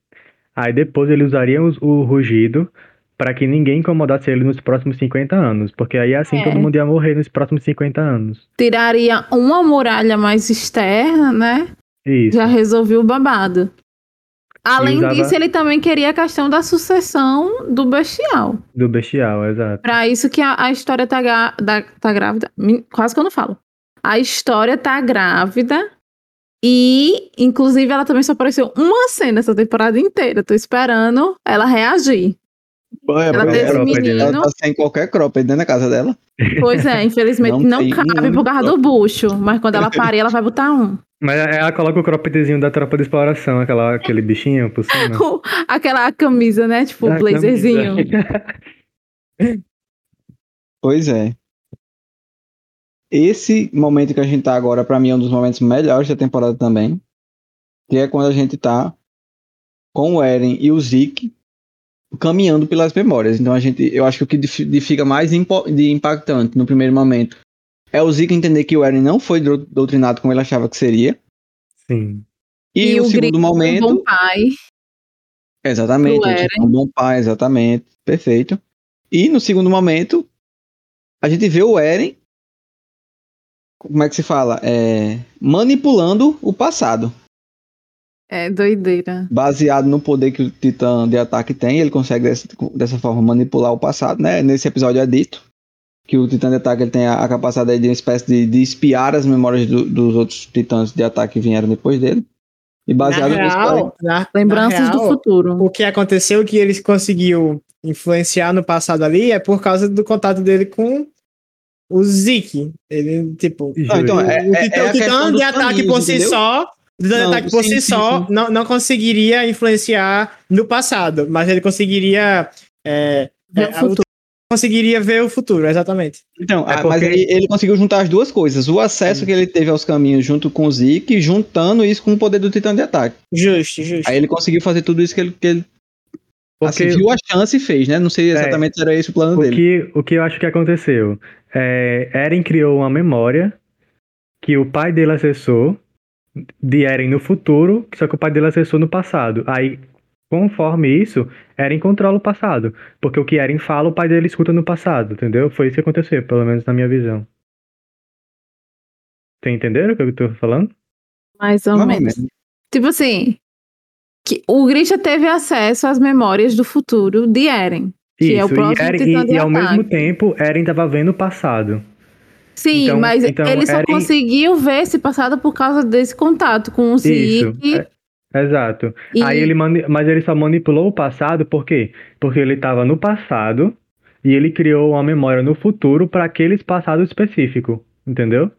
Speaker 2: aí depois eles usariam os- o rugido para que ninguém incomodasse ele nos próximos 50 anos, porque aí assim
Speaker 4: É.
Speaker 2: todo mundo ia morrer nos próximos 50 anos.
Speaker 4: Tiraria uma muralha mais externa, né?
Speaker 2: Isso.
Speaker 4: Já resolveu o babado. Além
Speaker 2: usava-
Speaker 4: disso, ele também queria a questão da sucessão do bestial.
Speaker 2: Do bestial, exato.
Speaker 4: Pra isso que a, a história tá, gra- da- tá grávida. Quase que eu não falo. A história tá grávida. E, inclusive, ela também só apareceu uma cena essa temporada inteira. Tô esperando ela reagir. Ela teve esse
Speaker 2: cropped, né?
Speaker 1: Ela
Speaker 4: menino.
Speaker 1: tá sem qualquer cropped dentro da casa dela.
Speaker 4: Pois é, infelizmente
Speaker 1: Não
Speaker 4: não, cabe
Speaker 1: um
Speaker 4: por causa do bucho. Mas quando ela parir, ela vai botar um.
Speaker 2: Mas ela coloca o croppedzinho da tropa de exploração, aquela, aquele bichinho por cima. [laughs]
Speaker 4: Aquela camisa, né? Tipo,
Speaker 2: Ah,
Speaker 4: blazerzinho. [laughs]
Speaker 1: Pois é. Esse momento que a gente tá agora, pra mim, é um dos momentos melhores da temporada também. Que é quando a gente tá com o Eren e o Zeke caminhando pelas memórias. Então a gente, eu acho que o que fica mais impo- de impactante no primeiro momento é o Zeke entender que o Eren não foi doutrinado como ele achava que seria.
Speaker 2: Sim.
Speaker 1: E, o,
Speaker 4: Grito
Speaker 1: segundo
Speaker 4: do
Speaker 1: momento,
Speaker 4: Bom pai.
Speaker 1: Exatamente, tem um bom pai, exatamente, perfeito. E no segundo momento, a gente vê o Eren, como é que se fala? É, manipulando o passado.
Speaker 4: É doideira.
Speaker 1: Baseado no poder que o Titã de ataque tem, ele consegue dessa, dessa forma manipular o passado, né? Nesse episódio é dito que o Titã de ataque ele tem a, a capacidade de uma espécie de, de espiar as memórias do- dos outros titãs de ataque que vieram depois dele. E baseado
Speaker 3: na real, na,
Speaker 4: Lembranças
Speaker 3: na
Speaker 4: do
Speaker 3: real,
Speaker 4: futuro.
Speaker 3: o que aconteceu que ele conseguiu influenciar no passado ali é por causa do contato dele com o Zeke. Ele, tipo,
Speaker 1: Não, então,
Speaker 3: o,
Speaker 1: é-
Speaker 3: o
Speaker 1: é-
Speaker 3: titã,
Speaker 1: é
Speaker 3: o titã de ataque por si
Speaker 1: entendeu?
Speaker 3: só. O titã de
Speaker 1: Não,
Speaker 3: ataque por
Speaker 1: sim,
Speaker 3: si
Speaker 1: sim,
Speaker 3: só
Speaker 1: sim.
Speaker 3: Não, não conseguiria influenciar no passado, mas ele conseguiria. é,
Speaker 4: Ver
Speaker 3: é,
Speaker 4: o futuro.
Speaker 3: conseguiria ver o futuro, exatamente.
Speaker 1: Então,
Speaker 2: É
Speaker 1: ah, mas
Speaker 2: porque-
Speaker 1: aí ele conseguiu juntar as duas coisas. O acesso que ele teve aos caminhos junto com o Zeke, juntando isso com o poder do Titã de ataque.
Speaker 3: Justo, justo.
Speaker 1: Aí ele conseguiu fazer tudo isso que ele, que ele
Speaker 2: Porque
Speaker 1: assim, viu a chance e fez, né? Não sei exatamente se era esse o plano
Speaker 2: o
Speaker 1: dele.
Speaker 2: que, o que eu acho que aconteceu? É, Eren criou uma memória que o pai dele acessou de Eren no futuro, só que o pai dele acessou no passado. Aí, conforme isso, Eren controla o passado. Porque o que Eren fala, o pai dele escuta no passado, entendeu? Foi isso que aconteceu, pelo menos na minha visão. Vocês entenderam o que eu tô falando?
Speaker 4: Mais ou
Speaker 1: ou
Speaker 4: menos.
Speaker 1: menos.
Speaker 4: Tipo assim, que o Grisha teve acesso às memórias do futuro de Eren. Que é o próximo
Speaker 2: e, Eren,
Speaker 4: titã
Speaker 2: e,
Speaker 4: de
Speaker 2: e ao mesmo tempo, Eren tava vendo o passado.
Speaker 4: Sim,
Speaker 2: Então-
Speaker 4: mas
Speaker 2: então
Speaker 4: ele só conseguiu ver esse passado por causa desse contato com o Zeke.
Speaker 2: é- exato.
Speaker 4: e-
Speaker 2: Aí ele mani- mas ele só manipulou o passado por quê? Porque ele estava no passado e ele criou uma memória no futuro para aqueles passados específicos, entendeu?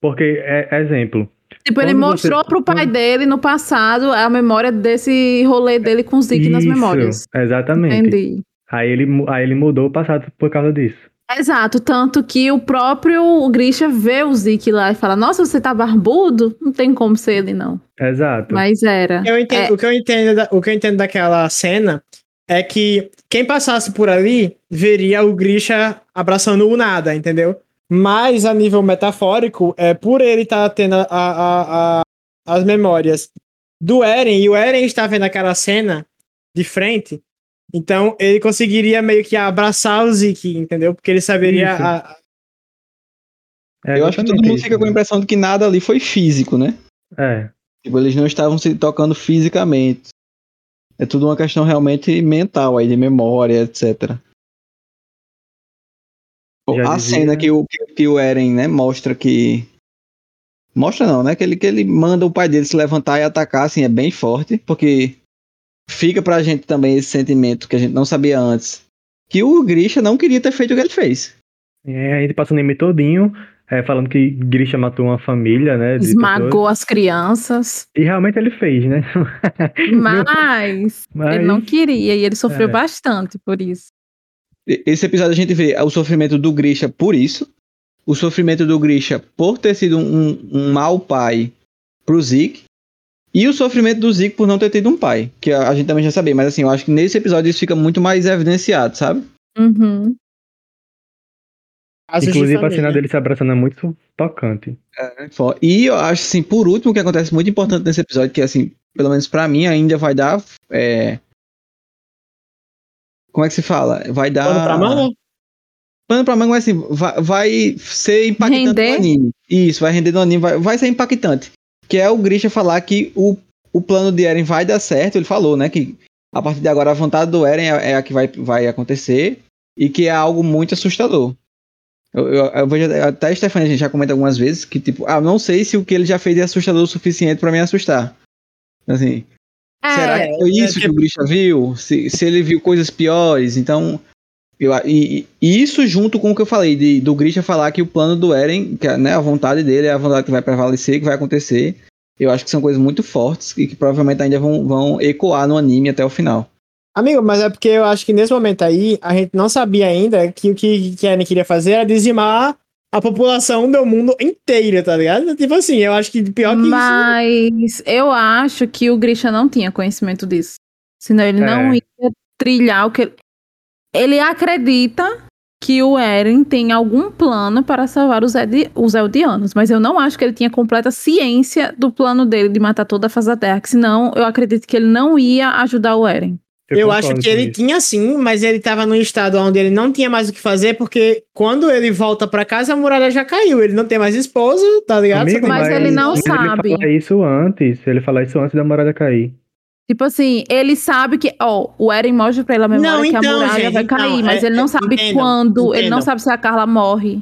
Speaker 2: Porque, é, exemplo,
Speaker 4: Tipo, ele
Speaker 2: quando você-
Speaker 4: mostrou pro pai dele no passado a memória desse rolê dele com o Zeke nas memórias.
Speaker 2: exatamente.
Speaker 4: Entendi.
Speaker 2: Aí ele, aí ele mudou o passado por causa disso.
Speaker 4: Exato, tanto que o próprio Grisha vê o Zeke lá e fala: Nossa, você tá barbudo? Não tem como ser ele, não.
Speaker 2: Exato.
Speaker 4: Mas era.
Speaker 3: Eu entendo,
Speaker 4: É.
Speaker 3: o, que eu entendo o que eu entendo daquela cena é que quem passasse por ali veria o Grisha abraçando o nada, entendeu? Mas a nível metafórico, é por ele estar tá tendo a, a, a, as memórias do Eren, e o Eren está vendo aquela cena de frente, então ele conseguiria meio que abraçar o Zeke, entendeu? Porque ele saberia. A...
Speaker 1: É, eu acho que todo mundo fica com a impressão de que nada ali foi físico, né?
Speaker 2: É.
Speaker 1: Tipo, eles não estavam se tocando fisicamente. É tudo uma questão realmente mental aí, de memória, etc. Já a dizia... cena que o, que o Eren, né, mostra que. Mostra não, né? Que ele, que ele manda o pai dele se levantar e atacar, assim, é bem forte, porque fica pra gente também esse sentimento que a gente não sabia antes. Que o Grisha não queria ter feito o que ele fez.
Speaker 2: É, a gente passa o nome todinho, é, falando que Grisha matou uma família, né?
Speaker 4: Esmagou pessoas. as crianças.
Speaker 2: E realmente ele fez, né?
Speaker 4: Mas, [laughs] Mas... ele não queria e ele sofreu é. bastante por isso.
Speaker 1: Esse episódio a gente vê o sofrimento do Grisha por isso, o sofrimento do Grisha por ter sido um, um mau pai pro Zeke, e o sofrimento do Zeke por não ter tido um pai, que a, a, gente também já sabia, mas assim, eu acho que nesse episódio isso fica muito mais evidenciado, sabe?
Speaker 4: Uhum.
Speaker 2: Inclusive a cena dele se abraçando é muito tocante.
Speaker 1: É, e eu acho assim, por último, o que acontece muito importante nesse episódio, que assim, pelo menos para mim, ainda vai dar é, como é que se fala? Vai dar.
Speaker 3: Pano pra manga?
Speaker 1: Pano pra manga, mas assim, vai, vai ser impactante render? no anime. Isso, vai render no anime, vai, vai ser impactante. Que é o Grisha falar que o, o plano de Eren vai dar certo. Ele falou, né? Que a partir de agora a vontade do Eren é, é a que vai, vai acontecer. E que é algo muito assustador. Eu, eu, eu vejo até a Stephanie, a gente já comenta algumas vezes que, tipo, ah, não sei se o que ele já fez é assustador o suficiente para me assustar. Assim, é, Será que foi é isso é, que o Grisha viu? Se, se ele viu coisas piores, então. Eu, e, e, isso junto com o que eu falei, de, do Grisha falar que o plano do Eren, que né, a vontade dele é a vontade que vai prevalecer, que vai acontecer. Eu acho que são coisas muito fortes e que provavelmente ainda vão, vão ecoar no anime até o final.
Speaker 3: Amigo, mas é porque eu acho que nesse momento aí, a gente não sabia ainda que o que, que Eren queria fazer era dizimar a população do mundo inteira, tá ligado? Tipo assim, eu acho que pior que
Speaker 4: Mas isso. Mas eu acho que o Grisha não tinha conhecimento disso. Senão ele é. não ia trilhar o que. Ele acredita que o Eren tem algum plano para salvar os, Ed... os Eldianos, mas eu não acho que ele tinha completa ciência do plano dele de matar toda a face da Terra, que senão eu acredito que ele não ia ajudar o Eren.
Speaker 3: Eu, eu acho que ele isso. tinha sim, mas ele estava num estado onde ele não tinha mais o que fazer, porque quando ele volta para casa, a muralha já caiu. Ele não tem mais esposa, tá ligado?
Speaker 4: Amigo, mas, mas, ele não sabe.
Speaker 2: Ele fala isso antes, ele fala isso antes da muralha cair.
Speaker 4: Tipo assim, ele sabe que, ó, o Eren mostra pra ele a memória não, então, que a então, muralha gente, vai cair, então, mas é, ele não sabe entendam, quando, entendam. ele não sabe se a Carla morre.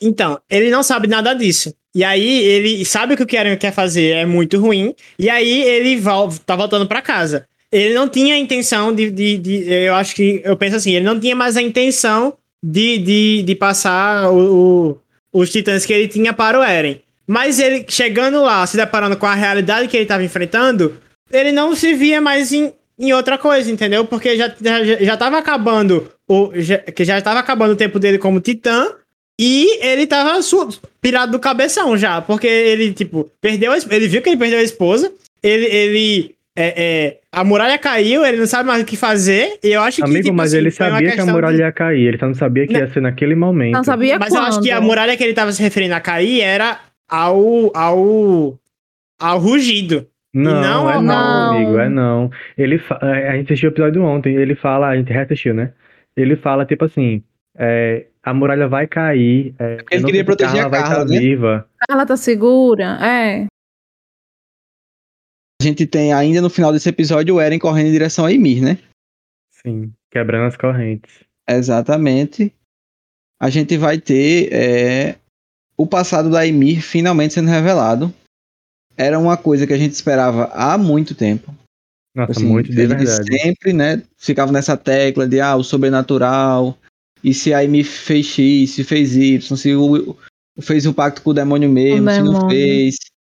Speaker 3: Então, ele não sabe nada disso. E aí, ele sabe que o que o Eren quer fazer é muito ruim, e aí ele volta, tá voltando para casa ele não tinha a intenção de, de, de, Eu acho que. Eu penso assim, ele não tinha mais a intenção de, de, de passar o, o, os titãs que ele tinha para o Eren. Mas ele, chegando lá, se deparando com a realidade que ele estava enfrentando, ele não se via mais em, em outra coisa, entendeu? Porque já, já, já tava acabando. O, já, que já estava acabando o tempo dele como titã. E ele tava pirado do cabeção já. Porque ele, tipo, perdeu a, Ele viu que ele perdeu a esposa. Ele, ele é, é, a muralha caiu, ele não sabe mais o que fazer, e eu acho
Speaker 2: Amigo,
Speaker 3: que.
Speaker 2: Tipo, mas assim, ele sabia que a muralha de... ia cair, ele só não sabia que não. ia ser naquele momento.
Speaker 4: Não sabia
Speaker 3: Mas
Speaker 4: quando.
Speaker 3: eu acho que a muralha que ele tava se referindo a cair era ao. ao. ao rugido.
Speaker 2: Não, não, é não, não, amigo, é não. Ele fa... É, a gente assistiu o episódio ontem, ele fala, a gente reassistiu, né? Ele fala, tipo assim, é, a muralha vai cair. É,
Speaker 1: ele queria proteger a Carla,
Speaker 2: vai estar né? viva.
Speaker 4: Carla tá segura, é.
Speaker 1: A gente tem ainda no final desse episódio o Eren correndo em direção a Ymir, né?
Speaker 2: Sim, quebrando as correntes.
Speaker 1: Exatamente. A gente vai ter é, o passado da Ymir finalmente sendo revelado. Era uma coisa que a gente esperava há muito tempo.
Speaker 2: Nossa, assim, muito de verdade.
Speaker 1: sempre, né? Ficava nessa tecla de ah, o sobrenatural. E se a Ymir fez X, se fez Y, se o, fez um pacto com o demônio mesmo, o se demônio. não fez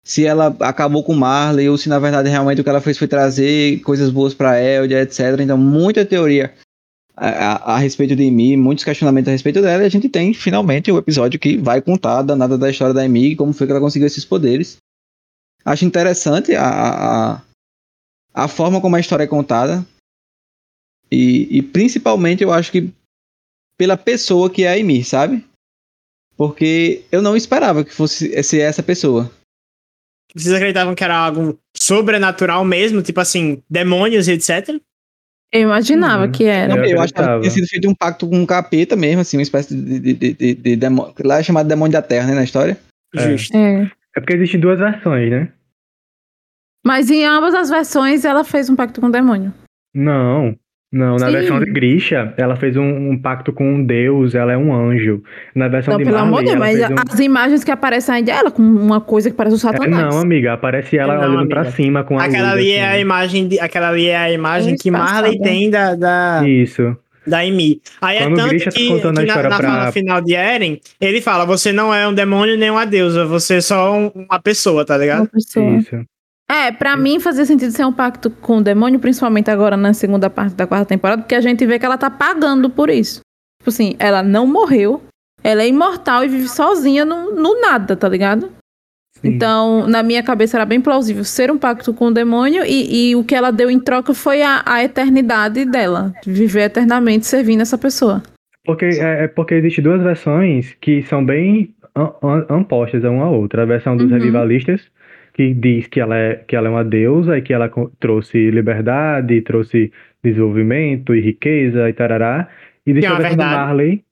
Speaker 1: se ela acabou com Marley ou se na verdade realmente o que ela fez foi trazer coisas boas para Eldia, etc. Então, muita teoria a, a, a, respeito de Amy, muitos questionamentos a respeito dela, e a gente tem finalmente o episódio que vai contar a danada da história da Amy, como foi que ela conseguiu esses poderes. Acho interessante a, a, a forma como a história é contada. E, e principalmente eu acho que pela pessoa que é a Amy, sabe? Porque eu não esperava que fosse ser essa pessoa.
Speaker 3: Vocês acreditavam que era algo sobrenatural mesmo, tipo assim, demônios e etc?
Speaker 4: Eu imaginava
Speaker 2: Hum,
Speaker 4: que era.
Speaker 1: Não,
Speaker 2: Eu
Speaker 1: eu, acho que tinha sido feito um pacto com um capeta mesmo, assim, uma espécie de, de, de, de, de demônio. Lá é chamado demônio da terra, né, na história.
Speaker 2: É.
Speaker 3: Justo.
Speaker 4: É.
Speaker 2: É porque existem duas versões, né?
Speaker 4: Mas em ambas as versões ela fez um pacto com o demônio.
Speaker 2: Não. Não, na
Speaker 4: Sim.
Speaker 2: versão de Grisha, ela fez um, um pacto com um deus, ela é um anjo. Na versão
Speaker 4: Não,
Speaker 2: de
Speaker 4: pelo amor de
Speaker 2: Marley,
Speaker 4: Deus, mas
Speaker 2: um...
Speaker 4: as imagens que aparecem ainda é ela com uma coisa que parece o
Speaker 2: É,
Speaker 4: Satanás.
Speaker 2: não, amiga, aparece ela
Speaker 3: Não,
Speaker 2: olhando
Speaker 3: amiga.
Speaker 2: pra cima com a
Speaker 3: Aquela
Speaker 2: luz,
Speaker 3: ali é
Speaker 2: assim.
Speaker 3: a imagem, de, aquela ali é a imagem
Speaker 4: Muito
Speaker 3: que Marley tem da, da,
Speaker 2: Isso.
Speaker 3: Da Amy. Aí é
Speaker 2: Quando o
Speaker 3: tanto
Speaker 2: Grisha tá
Speaker 3: que,
Speaker 2: a
Speaker 3: que na, na
Speaker 2: pra-
Speaker 3: fala final de Eren, ele fala: você não é um demônio nem uma deusa, você é só um- uma pessoa, tá
Speaker 4: Uma
Speaker 3: ligado?
Speaker 4: pessoa.
Speaker 2: Isso.
Speaker 4: É, pra mim fazia sentido ser um pacto com o demônio, principalmente agora na segunda parte da quarta temporada, porque a gente vê que ela tá pagando por isso. Tipo assim, ela não morreu, ela é imortal e vive sozinha no, no nada, tá ligado?
Speaker 2: Sim.
Speaker 4: Então, na minha cabeça era bem plausível ser um pacto com o demônio e, e o que ela deu em troca foi a, a eternidade dela, viver eternamente servindo essa pessoa.
Speaker 2: Porque, é, é porque existem duas versões que são bem anpostas uma à outra. A versão dos
Speaker 4: Uhum.
Speaker 2: revivalistas, que diz que ela, é, que ela é uma deusa e que ela trouxe liberdade, trouxe desenvolvimento e riqueza e tarará. E existe
Speaker 3: Que é
Speaker 2: a
Speaker 3: uma
Speaker 2: versão de
Speaker 3: verdade.
Speaker 2: Marley,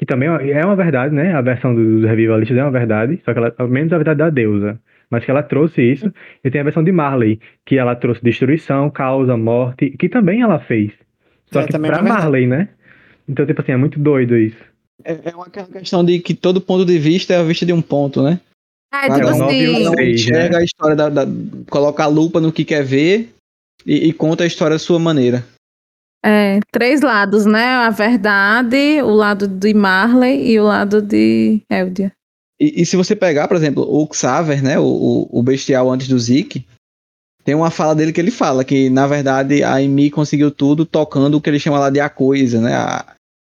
Speaker 2: que também é uma verdade, né? A versão dos revivalistas é uma verdade, só que ela, menos a verdade da deusa. Mas que ela trouxe isso. E tem a versão de Marley, que ela trouxe destruição, causa, morte, que também ela fez. Só
Speaker 3: É,
Speaker 2: que
Speaker 3: também é
Speaker 2: pra
Speaker 3: uma verdade.
Speaker 2: Marley, né? Então, tipo assim, é muito doido isso.
Speaker 1: É, é uma aquela questão de que todo ponto de vista é a vista de um ponto, né?
Speaker 4: É,
Speaker 1: Cada
Speaker 4: tipo assim,
Speaker 1: Cada um
Speaker 2: seis,
Speaker 1: enxerga a história da, da- coloca a lupa no que quer ver e, e conta a história da sua maneira.
Speaker 4: É, três lados, né? A verdade, o lado de Marley e o lado de Eldia.
Speaker 1: E, e se você pegar, por exemplo, o Xaver, né, o, o, bestial antes do Zeke, tem uma fala dele que ele fala que, na verdade, a Amy conseguiu tudo tocando o que ele chama lá de a coisa, né, a-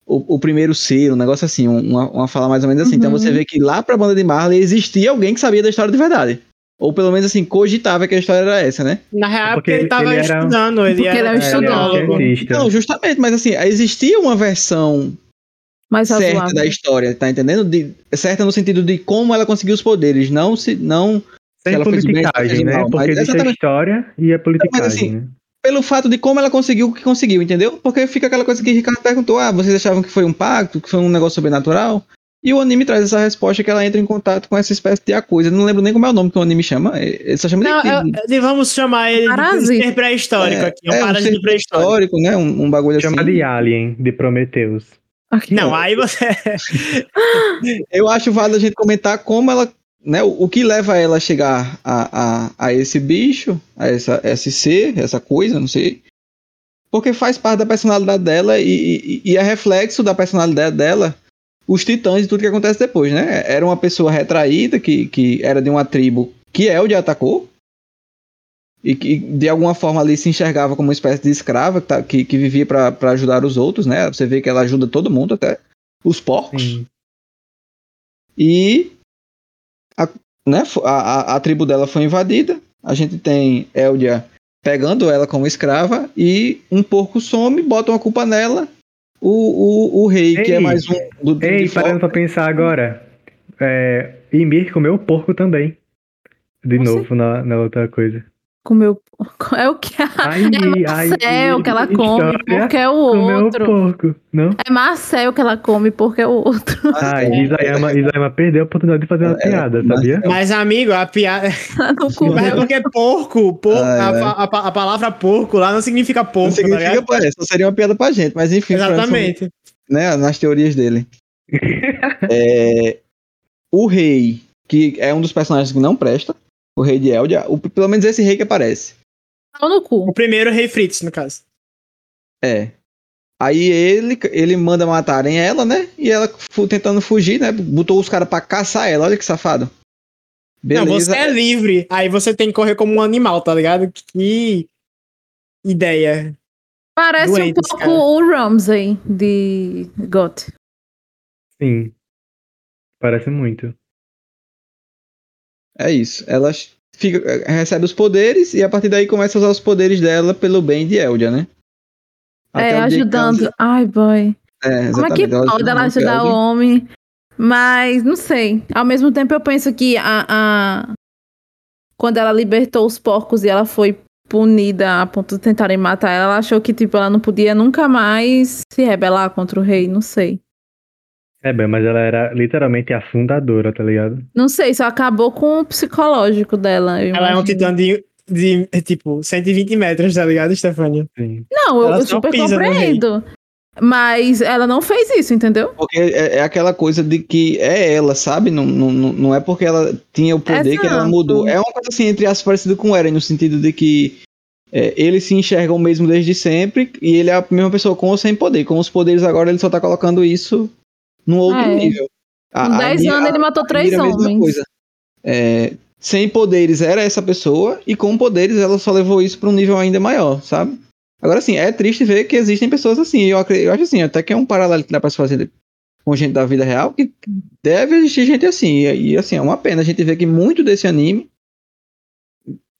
Speaker 1: o, o primeiro ser, um negócio assim, uma, uma fala mais ou menos assim. Então
Speaker 4: Uhum.
Speaker 1: você vê que lá pra banda de Marley existia alguém que sabia da história de verdade. Ou pelo menos assim, cogitava que a história era essa, né?
Speaker 3: Na real,
Speaker 2: É
Speaker 3: porque
Speaker 2: porque
Speaker 3: ele
Speaker 2: ele-
Speaker 3: tava
Speaker 2: ele era-
Speaker 3: estudando, ele
Speaker 4: Porque
Speaker 3: era,
Speaker 4: ele é um
Speaker 2: É.
Speaker 1: Não, justamente, mas assim, existia uma versão
Speaker 4: Mais
Speaker 1: certa
Speaker 4: razoável.
Speaker 1: da história, tá entendendo? De, certa no sentido de como ela conseguiu os poderes, não se não
Speaker 2: Tem
Speaker 1: ela
Speaker 2: politicagem,
Speaker 1: fez
Speaker 2: né?
Speaker 1: mal,
Speaker 2: Porque
Speaker 1: mas
Speaker 2: existe a história e a politicagem,
Speaker 1: assim,
Speaker 2: né?
Speaker 1: pelo fato de como ela conseguiu o que conseguiu, entendeu? Porque fica aquela coisa que o Ricardo perguntou: ah, vocês achavam que foi um pacto, que foi um negócio sobrenatural? E o anime traz essa resposta que ela entra em contato com essa espécie de a coisa. Não lembro nem como é o nome que o anime chama. Ele só chama
Speaker 3: Não,
Speaker 1: de, de,
Speaker 3: é- é- vamos chamar ele de
Speaker 4: Parasita.
Speaker 3: ser pré-histórico
Speaker 1: É,
Speaker 3: aqui, um
Speaker 1: é, um
Speaker 3: parasita
Speaker 1: ser
Speaker 3: pré-histórico.
Speaker 1: histórico, né? Um, um bagulho
Speaker 2: Chama
Speaker 1: assim.
Speaker 2: de Alien, de Prometheus.
Speaker 4: Ok.
Speaker 3: Não, aí você. [laughs]
Speaker 1: Eu acho válido a gente comentar como ela. Né, o, o que leva ela a chegar a, a, a esse bicho, a essa, esse ser, essa coisa, não sei. Porque faz parte da personalidade dela e, e, e é reflexo da personalidade dela os titãs e tudo que acontece depois, né? Era uma pessoa retraída que, que era de uma tribo que Elde atacou e que de alguma forma ali se enxergava como uma espécie de escrava que, tá- que, vivia para ajudar os outros, né? Você vê que ela ajuda todo mundo, até os porcos.
Speaker 2: Sim.
Speaker 1: E a, né, a, a, a tribo dela foi invadida. A gente tem Eldia pegando ela como escrava e um porco some, botam a culpa nela. O, o, o rei, que é
Speaker 2: Ei,
Speaker 1: mais um do, do
Speaker 2: Ei, parando pra pensar agora. É, Ymir comeu porco também. De
Speaker 4: Você-
Speaker 2: novo na, na outra coisa.
Speaker 4: Comeu. [laughs] É o que?
Speaker 2: Ai,
Speaker 4: É
Speaker 2: ai,
Speaker 4: Marcel que ela [laughs] come porque é o outro.
Speaker 2: porco, não?
Speaker 4: É Marcel que ela come porque é o outro. [laughs]
Speaker 2: Ai, Isayama, Isayama perdeu a oportunidade de fazer uma
Speaker 1: É,
Speaker 2: piada,
Speaker 1: mas-
Speaker 2: sabia?
Speaker 3: Mas, amigo, a piada.
Speaker 4: Ela não
Speaker 3: Mas é
Speaker 4: comeu.
Speaker 3: porque porco, porco
Speaker 1: Ai,
Speaker 3: a,
Speaker 1: ai.
Speaker 3: a- a- a palavra porco lá não significa porco,
Speaker 1: Não
Speaker 3: tá
Speaker 1: significa, pô, é, só seria uma piada pra gente, mas enfim,
Speaker 3: Exatamente.
Speaker 1: né, nas teorias dele. É, o rei, que é um dos personagens que não presta, o rei de Eldia, o, pelo menos esse rei que aparece.
Speaker 4: Pau no cu.
Speaker 3: O primeiro Rei Fritz, no caso.
Speaker 1: É. Aí ele, ele manda matarem ela, né? E ela tentando fugir, né? Botou os caras pra caçar ela, olha que safado. Beleza.
Speaker 3: Não, você é livre. Aí você tem que correr como um animal, tá ligado? Que ideia.
Speaker 4: Parece
Speaker 3: Doente
Speaker 4: um pouco
Speaker 3: cara.
Speaker 4: o Ramsay de GOT.
Speaker 2: Sim. Parece muito.
Speaker 1: É isso. Ela fica, recebe os poderes e a partir daí começa a usar os poderes dela pelo bem de Eldia, né?
Speaker 4: É,
Speaker 1: Até o dia que
Speaker 4: ajudando.
Speaker 1: ela-
Speaker 4: Ai, boy.
Speaker 1: É,
Speaker 4: Como é que
Speaker 1: exatamente.
Speaker 4: pode ela
Speaker 1: ajuda
Speaker 4: ajudar o
Speaker 1: Eldia.
Speaker 4: homem Mas, não sei. Ao mesmo tempo, eu penso que a, a... quando ela libertou os porcos e ela foi punida a ponto de tentarem matar ela, ela achou que, tipo, ela não podia nunca mais se rebelar contra o rei, não sei.
Speaker 2: É, bem, mas ela era literalmente a fundadora, tá ligado?
Speaker 4: Não sei, só acabou com o psicológico dela. eu
Speaker 3: Ela é um titã de, de, tipo, 120 metros, tá ligado, Stefania?
Speaker 2: Sim.
Speaker 4: Não, eu,
Speaker 3: Ela
Speaker 4: eu
Speaker 3: só
Speaker 4: super compreendo. Mas ela não fez isso, entendeu?
Speaker 1: Porque é, é aquela coisa de que é ela, sabe? Não, não, não é porque ela tinha o poder que ela
Speaker 4: Exato.
Speaker 1: mudou. É uma coisa assim, entre aspas, parecido com o Eren, no sentido de que é, ele se enxerga o mesmo desde sempre e ele é a mesma pessoa com ou sem poder. Com os poderes agora ele só tá colocando isso num outro
Speaker 4: É.
Speaker 1: nível. A-
Speaker 4: Em
Speaker 1: a
Speaker 4: 10
Speaker 1: Ymir-
Speaker 4: anos ele matou três homens.
Speaker 1: coisa. É, sem poderes era essa pessoa e com poderes ela só levou isso pra um nível ainda maior, sabe? Agora sim, é triste ver que existem pessoas assim. Eu, eu acho assim, até que é um paralelo que dá pra se fazer com gente da vida real, que deve existir gente assim. E, e, assim, é uma pena a gente ver que muito desse anime,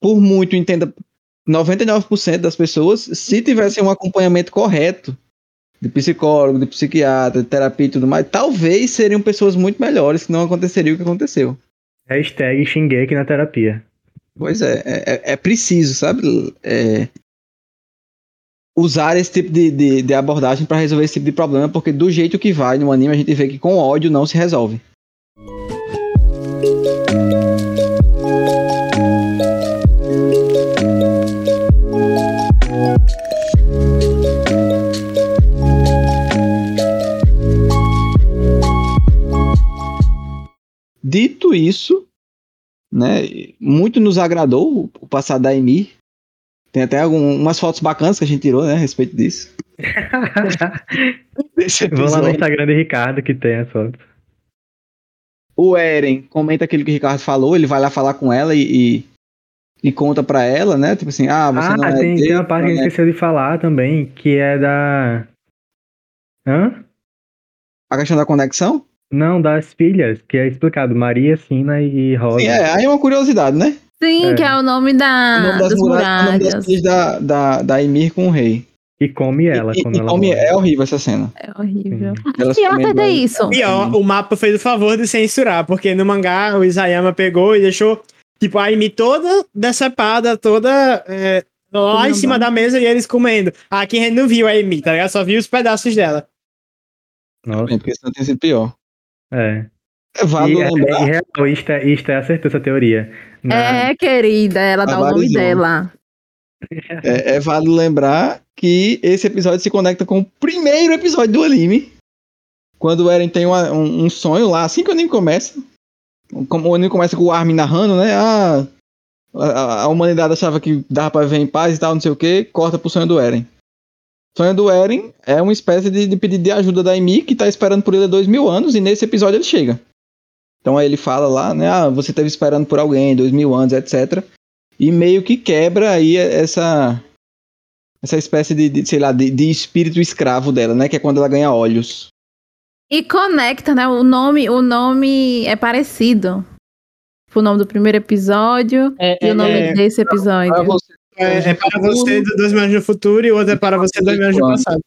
Speaker 1: por muito, entenda, 99% das pessoas, se tivessem um acompanhamento correto de psicólogo, de psiquiatra, de terapia e tudo mais, talvez seriam pessoas muito melhores que não aconteceria o que aconteceu.
Speaker 2: Hashtag Shingeki na terapia.
Speaker 1: Pois é, é, é- é preciso, sabe? É, usar esse tipo de, de, de abordagem para resolver esse tipo de problema, porque do jeito que vai no anime a gente vê que com ódio não se resolve. Dito isso, né, muito nos agradou o passado da Emi. Tem até algumas fotos bacanas que a gente tirou, né, a respeito disso. [laughs]
Speaker 2: Vou lá no. Instagram de Ricardo que tem as fotos.
Speaker 1: O Eren comenta aquilo que o Ricardo falou, ele vai lá falar com ela e, e, e conta pra ela, né? Tipo assim, ah, você
Speaker 2: Ah,
Speaker 1: não é
Speaker 2: tem, tem
Speaker 1: dele,
Speaker 2: uma parte que a gente
Speaker 1: né?
Speaker 2: esqueceu de falar também, que é da. Hã?
Speaker 1: A questão da conexão?
Speaker 2: Não, das filhas, que é explicado. Maria, Sina e Rosa.
Speaker 1: Sim, é, aí é uma curiosidade, né?
Speaker 4: Sim,
Speaker 2: É.
Speaker 4: que é o nome da,
Speaker 1: o nome das
Speaker 4: das
Speaker 1: muralhas, é o nome das
Speaker 4: muralhas.
Speaker 1: filhas da, da, da Emir com o rei.
Speaker 2: E come ela
Speaker 1: e,
Speaker 2: quando
Speaker 1: e
Speaker 2: ela
Speaker 1: come-
Speaker 2: morre.
Speaker 1: é horrível essa cena.
Speaker 4: É horrível.
Speaker 1: Comendo
Speaker 4: até
Speaker 1: ela.
Speaker 4: isso.
Speaker 3: Pior, o mapa fez o favor de censurar, porque no mangá o Isayama pegou e deixou, tipo, a Amy toda decepada, toda é, lá em cima da mesa e eles comendo. Aqui a gente não viu a Amy, tá ligado? Só viu os pedaços dela.
Speaker 2: Nossa,
Speaker 1: Porque senão tem sido pior.
Speaker 2: É.
Speaker 1: É válido
Speaker 2: E, é,
Speaker 1: lembrar.
Speaker 2: e real, Ista, Ista acertou essa teoria. Na-
Speaker 4: É, querida, ela dá o nome dela.
Speaker 1: É, é válido lembrar que esse episódio se conecta com o primeiro episódio do anime. Quando o Eren tem uma- um, um sonho lá, assim que o anime começa. Como o anime começa com o Armin narrando, né? Ah, a, a humanidade achava que dava pra viver em paz e tal, não sei o que. Corta pro sonho do Eren. Sonho do Eren é uma espécie de, de pedido de ajuda da Emi, que tá esperando por ele há dois mil anos, e nesse episódio ele chega. Então aí ele fala lá, né? Ah, você esteve esperando por alguém, dois mil anos, etc. E meio que quebra aí essa essa espécie de, de, sei lá, de, de espírito escravo dela, né? Que é quando ela ganha olhos.
Speaker 4: E conecta, né? O nome, o nome é parecido. O nome do primeiro episódio
Speaker 3: É,
Speaker 4: e o nome desse episódio.
Speaker 1: Pra você,
Speaker 3: é, é para você do dois mil anos no futuro e o outro é para você dois mil anos no passado.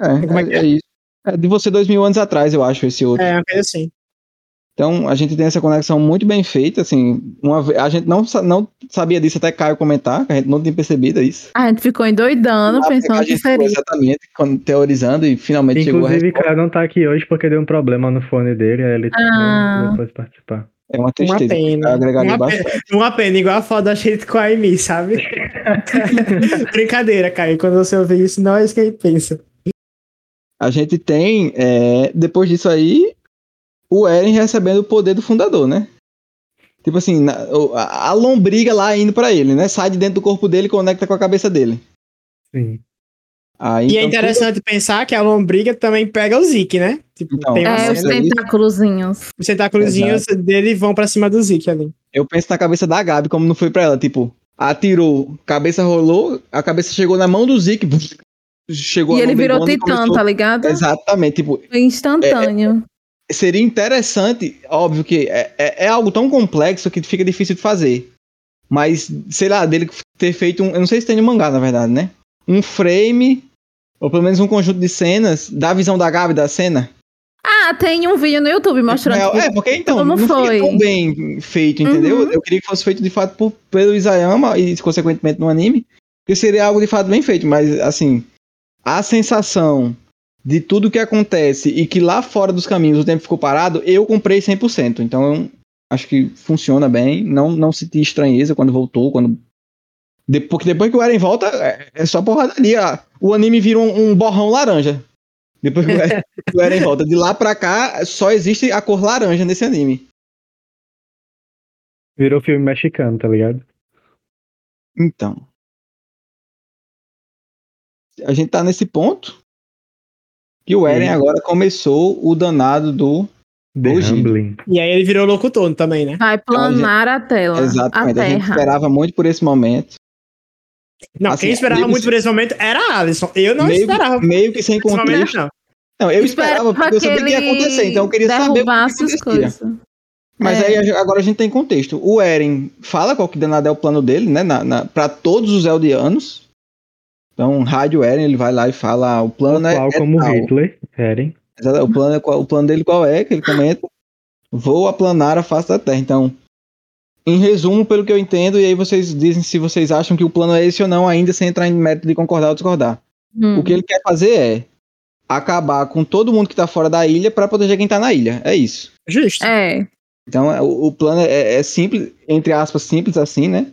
Speaker 1: é,
Speaker 3: Como é que
Speaker 1: é, é isso. É de você dois mil anos atrás, eu acho, esse outro.
Speaker 3: É, uma coisa assim.
Speaker 1: Então a gente tem essa conexão muito bem feita, assim. Uma, a gente não, não sabia disso até Caio comentar, que a gente não tinha percebido isso.
Speaker 4: A gente ficou endoidando,
Speaker 1: Ah,
Speaker 4: pensando
Speaker 1: a
Speaker 4: que seria.
Speaker 1: exatamente teorizando e finalmente chegou a
Speaker 2: Inclusive. Caio não tá aqui hoje porque deu um problema no fone dele, aí ele
Speaker 4: Ah.
Speaker 2: não pôde participar.
Speaker 1: É uma tristeza.
Speaker 3: pena.
Speaker 1: eu agregaria
Speaker 3: Uma
Speaker 1: bastante.
Speaker 3: Uma pena, igual a foto da gente com a Amy, sabe? [laughs] Brincadeira, Caio. Quando você ouvir isso, não é isso que a gente pensa.
Speaker 1: A gente tem, é, depois disso aí, o Eren recebendo o poder do fundador, né? Tipo assim, na- a, a lombriga lá indo pra ele, né? Sai de dentro do corpo dele e conecta com a cabeça dele.
Speaker 2: Sim.
Speaker 1: Aí,
Speaker 3: E é
Speaker 1: então,
Speaker 3: interessante pensar que a lombriga também pega o Zeke, né? Tipo,
Speaker 1: Então,
Speaker 3: tem
Speaker 4: É, os
Speaker 1: é
Speaker 4: tentáculozinhos.
Speaker 3: os tentáculozinhos dele vão pra cima do Zeke ali.
Speaker 1: tudo- eu penso na cabeça da Gabi, como não foi pra ela. Tipo, atirou, cabeça rolou, a cabeça chegou na mão do Zeke. buf, Chegou
Speaker 4: E ele virou titã,
Speaker 1: começou-
Speaker 4: tá ligado?
Speaker 1: Exatamente, tipo,
Speaker 4: Foi instantâneo.
Speaker 1: seria interessante, óbvio que é, é, é algo tão complexo que fica difícil de fazer. Mas, sei lá, dele ter feito um. Eu não sei se tem no mangá, na verdade, né? Um frame, ou pelo menos um conjunto de cenas, da visão da Gabi da cena.
Speaker 4: Ah, tem um vídeo no YouTube mostrando.
Speaker 1: É,
Speaker 4: tipo,
Speaker 1: é, porque então,
Speaker 4: como
Speaker 1: não
Speaker 4: foi.
Speaker 1: tão bem feito, entendeu?
Speaker 4: Uhum.
Speaker 1: Eu queria que fosse feito de fato por, pelo Isayama e, consequentemente, no anime. Que seria algo de fato bem feito, mas assim, a sensação de tudo que acontece e que lá fora dos caminhos o tempo ficou parado, eu comprei 100%. Então, acho que funciona bem. Não, não senti estranheza quando voltou, quando. De- porque depois que o Eren volta, é, é só porradaria. O anime vira um, um borrão laranja. Depois que o Eren, [laughs] o Eren volta. De lá pra cá, só existe a cor laranja nesse anime.
Speaker 2: Virou filme mexicano, tá ligado?
Speaker 1: Então. A gente tá nesse ponto que o Eren
Speaker 2: Sim.
Speaker 1: agora começou o danado do.
Speaker 2: The
Speaker 1: Hoje.
Speaker 2: Humbling.
Speaker 3: E aí ele virou locutor também, né?
Speaker 4: Vai planar a tela.
Speaker 1: Exatamente.
Speaker 4: A
Speaker 1: A, gente esperava muito por esse momento.
Speaker 3: Não,
Speaker 1: Assim,
Speaker 3: quem esperava muito
Speaker 1: que-
Speaker 3: por esse momento era a Alisson. Eu não
Speaker 1: meio,
Speaker 3: esperava.
Speaker 1: meio que sem contexto.
Speaker 3: não.
Speaker 1: Não, eu esperava porque eu sabia que ia acontecer, então eu queria saber o que
Speaker 4: coisas.
Speaker 1: Mas
Speaker 4: É.
Speaker 1: aí agora a gente tem contexto. O Eren fala qual que danado é o plano dele, né? Na, na, pra todos os Eldianos. Então, Rádio Eren, ele vai lá e fala: o plano é,
Speaker 2: Qual
Speaker 1: é
Speaker 2: como
Speaker 1: tal.
Speaker 2: Hitler, Eren.
Speaker 1: O plano, é qual- o plano dele qual é? Que ele comenta. Vou aplanar a face da Terra. Então, em resumo, pelo que eu entendo, e aí vocês dizem se vocês acham que o plano é esse ou não, ainda sem entrar em mérito de concordar ou discordar.
Speaker 4: Hum.
Speaker 1: O que ele quer fazer é acabar com todo mundo que tá fora da ilha pra proteger quem tá na ilha. É isso.
Speaker 3: Justo.
Speaker 4: É.
Speaker 1: Então, é- o, o plano é, é simples, entre aspas, simples assim, né?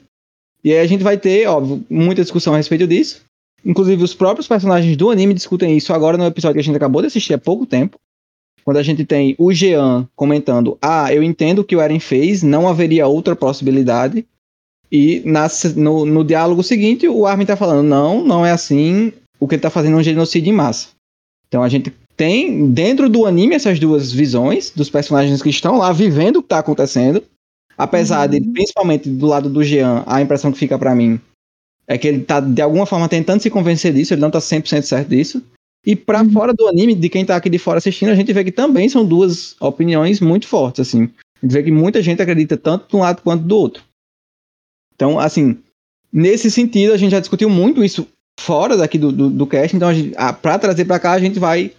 Speaker 1: E aí a gente vai ter, óbvio, muita discussão a respeito disso. Inclusive, os próprios personagens do anime discutem isso agora no episódio que a gente acabou de assistir há pouco tempo. Quando a gente tem o Jean comentando: Ah, eu entendo o que o Eren fez, não haveria outra possibilidade. E no, no diálogo seguinte, o Armin tá falando: Não, não é assim. O que ele tá fazendo é um genocídio em massa. Então a gente tem dentro do anime essas duas visões dos personagens que estão lá vivendo o que tá acontecendo. Apesar de, principalmente do lado do Jean, a impressão que fica pra mim é que ele tá de alguma forma tentando se convencer disso, ele não tá 100% certo disso. E pra fora do anime, de quem tá aqui de fora assistindo, a gente vê que também são duas opiniões muito fortes, assim. A gente vê que muita gente acredita tanto de um lado quanto do outro. Então, assim, nesse sentido, a gente já discutiu muito isso fora daqui do, do, do cast, então a gente, pra trazer pra cá, a gente vai,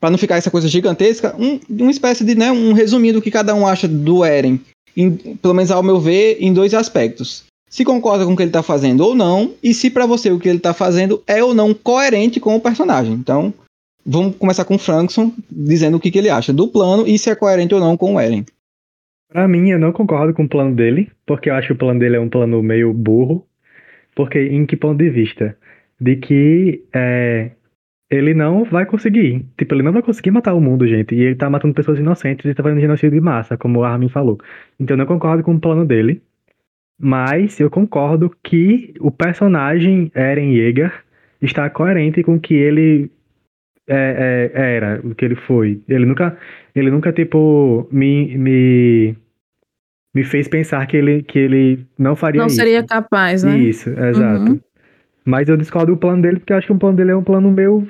Speaker 1: pra não ficar essa coisa gigantesca, um, uma espécie de, né, um resumido do que cada um acha do Eren, em- pelo menos ao meu ver, em dois aspectos. Se concorda com o que ele tá fazendo ou não, e se pra você o que ele tá fazendo é ou não coerente com o personagem. Então, vamos começar com o Frankson, dizendo o que, que ele acha do plano e se é coerente ou não com o Eren.
Speaker 2: Pra mim, eu não concordo com o plano dele, porque eu acho que o plano dele é um plano meio burro. Porque, em que ponto de vista? De que é, ele não vai conseguir. Tipo, ele não vai conseguir matar o mundo, gente. E ele tá matando pessoas inocentes e tá fazendo genocídio de massa, como o Armin falou. Então, eu não concordo com o plano dele. Mas eu concordo que o personagem Eren Yeager está coerente com o que ele é, é, era, o que ele foi. Ele nunca, ele nunca tipo, me, me, me fez pensar que ele, que ele não faria
Speaker 4: Não
Speaker 2: isso.
Speaker 4: seria capaz, né?
Speaker 2: Isso, exato.
Speaker 4: Uhum.
Speaker 2: Mas eu discordo do plano dele porque eu acho que o plano dele é um plano meio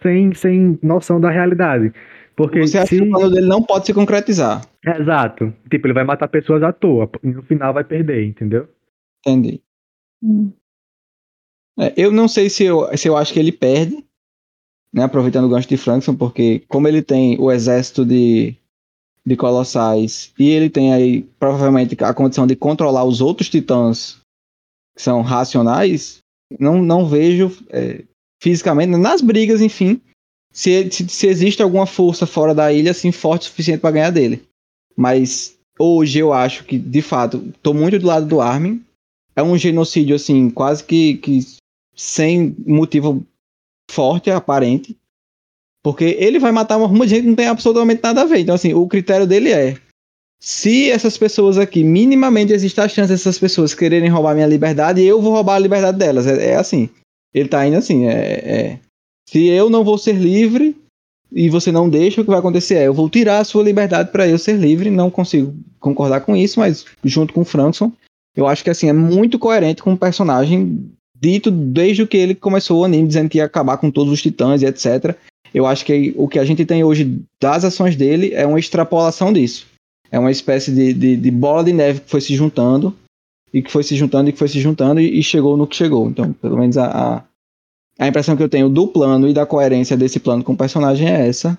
Speaker 2: sem, sem noção da realidade. Porque
Speaker 1: Você acha
Speaker 2: se...
Speaker 1: que o plano dele não pode se concretizar?
Speaker 2: Exato. Tipo, ele vai matar pessoas à toa e no final vai perder, entendeu?
Speaker 1: Entendi.
Speaker 4: Hum.
Speaker 1: É, eu não sei se eu, se eu acho que ele perde, né, aproveitando o gancho de Frankson, porque como ele tem o exército de, de colossais e ele tem aí provavelmente a condição de controlar os outros titãs que são racionais, não, não vejo é, fisicamente, nas brigas, enfim, se, se, se existe alguma força fora da ilha assim forte o suficiente para ganhar dele. Mas hoje eu acho que, de fato, tô muito do lado do Armin. É um genocídio, assim, quase que, que sem motivo forte, aparente. Porque ele vai matar uma ruma de gente que não tem absolutamente nada a ver. Então, assim, o critério dele é: se essas pessoas aqui, minimamente existe a chance dessas pessoas quererem roubar minha liberdade, eu vou roubar a liberdade delas. É, é assim. Ele tá indo assim: é, é, se eu não vou ser livre e você não deixa, o que vai acontecer é: eu vou tirar a sua liberdade para eu ser livre. Não consigo concordar com isso, mas junto com o Frankson, eu acho que assim é muito coerente com o personagem dito desde que ele começou o anime, dizendo que ia acabar com todos os titãs e etc. Eu acho que o que a gente tem hoje das ações dele é uma extrapolação disso. É uma espécie de, de, de bola de neve que foi se juntando, e que foi se juntando, e que foi se juntando, e, e chegou no que chegou. Então, pelo menos a, a, a impressão que eu tenho do plano e da coerência desse plano com o personagem é essa.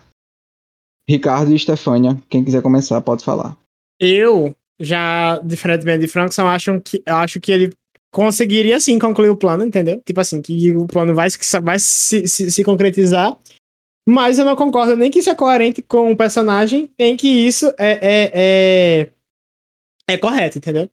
Speaker 1: Ricardo e Stefânia, quem quiser começar, pode falar.
Speaker 3: Eu, já, diferentemente de Frankson, acho que, acho que ele conseguiria sim concluir o plano, entendeu? Tipo assim, que o plano vai, vai se, se, se concretizar. Mas eu não concordo nem que isso é coerente com o personagem, nem que isso é, é, é, é correto, entendeu?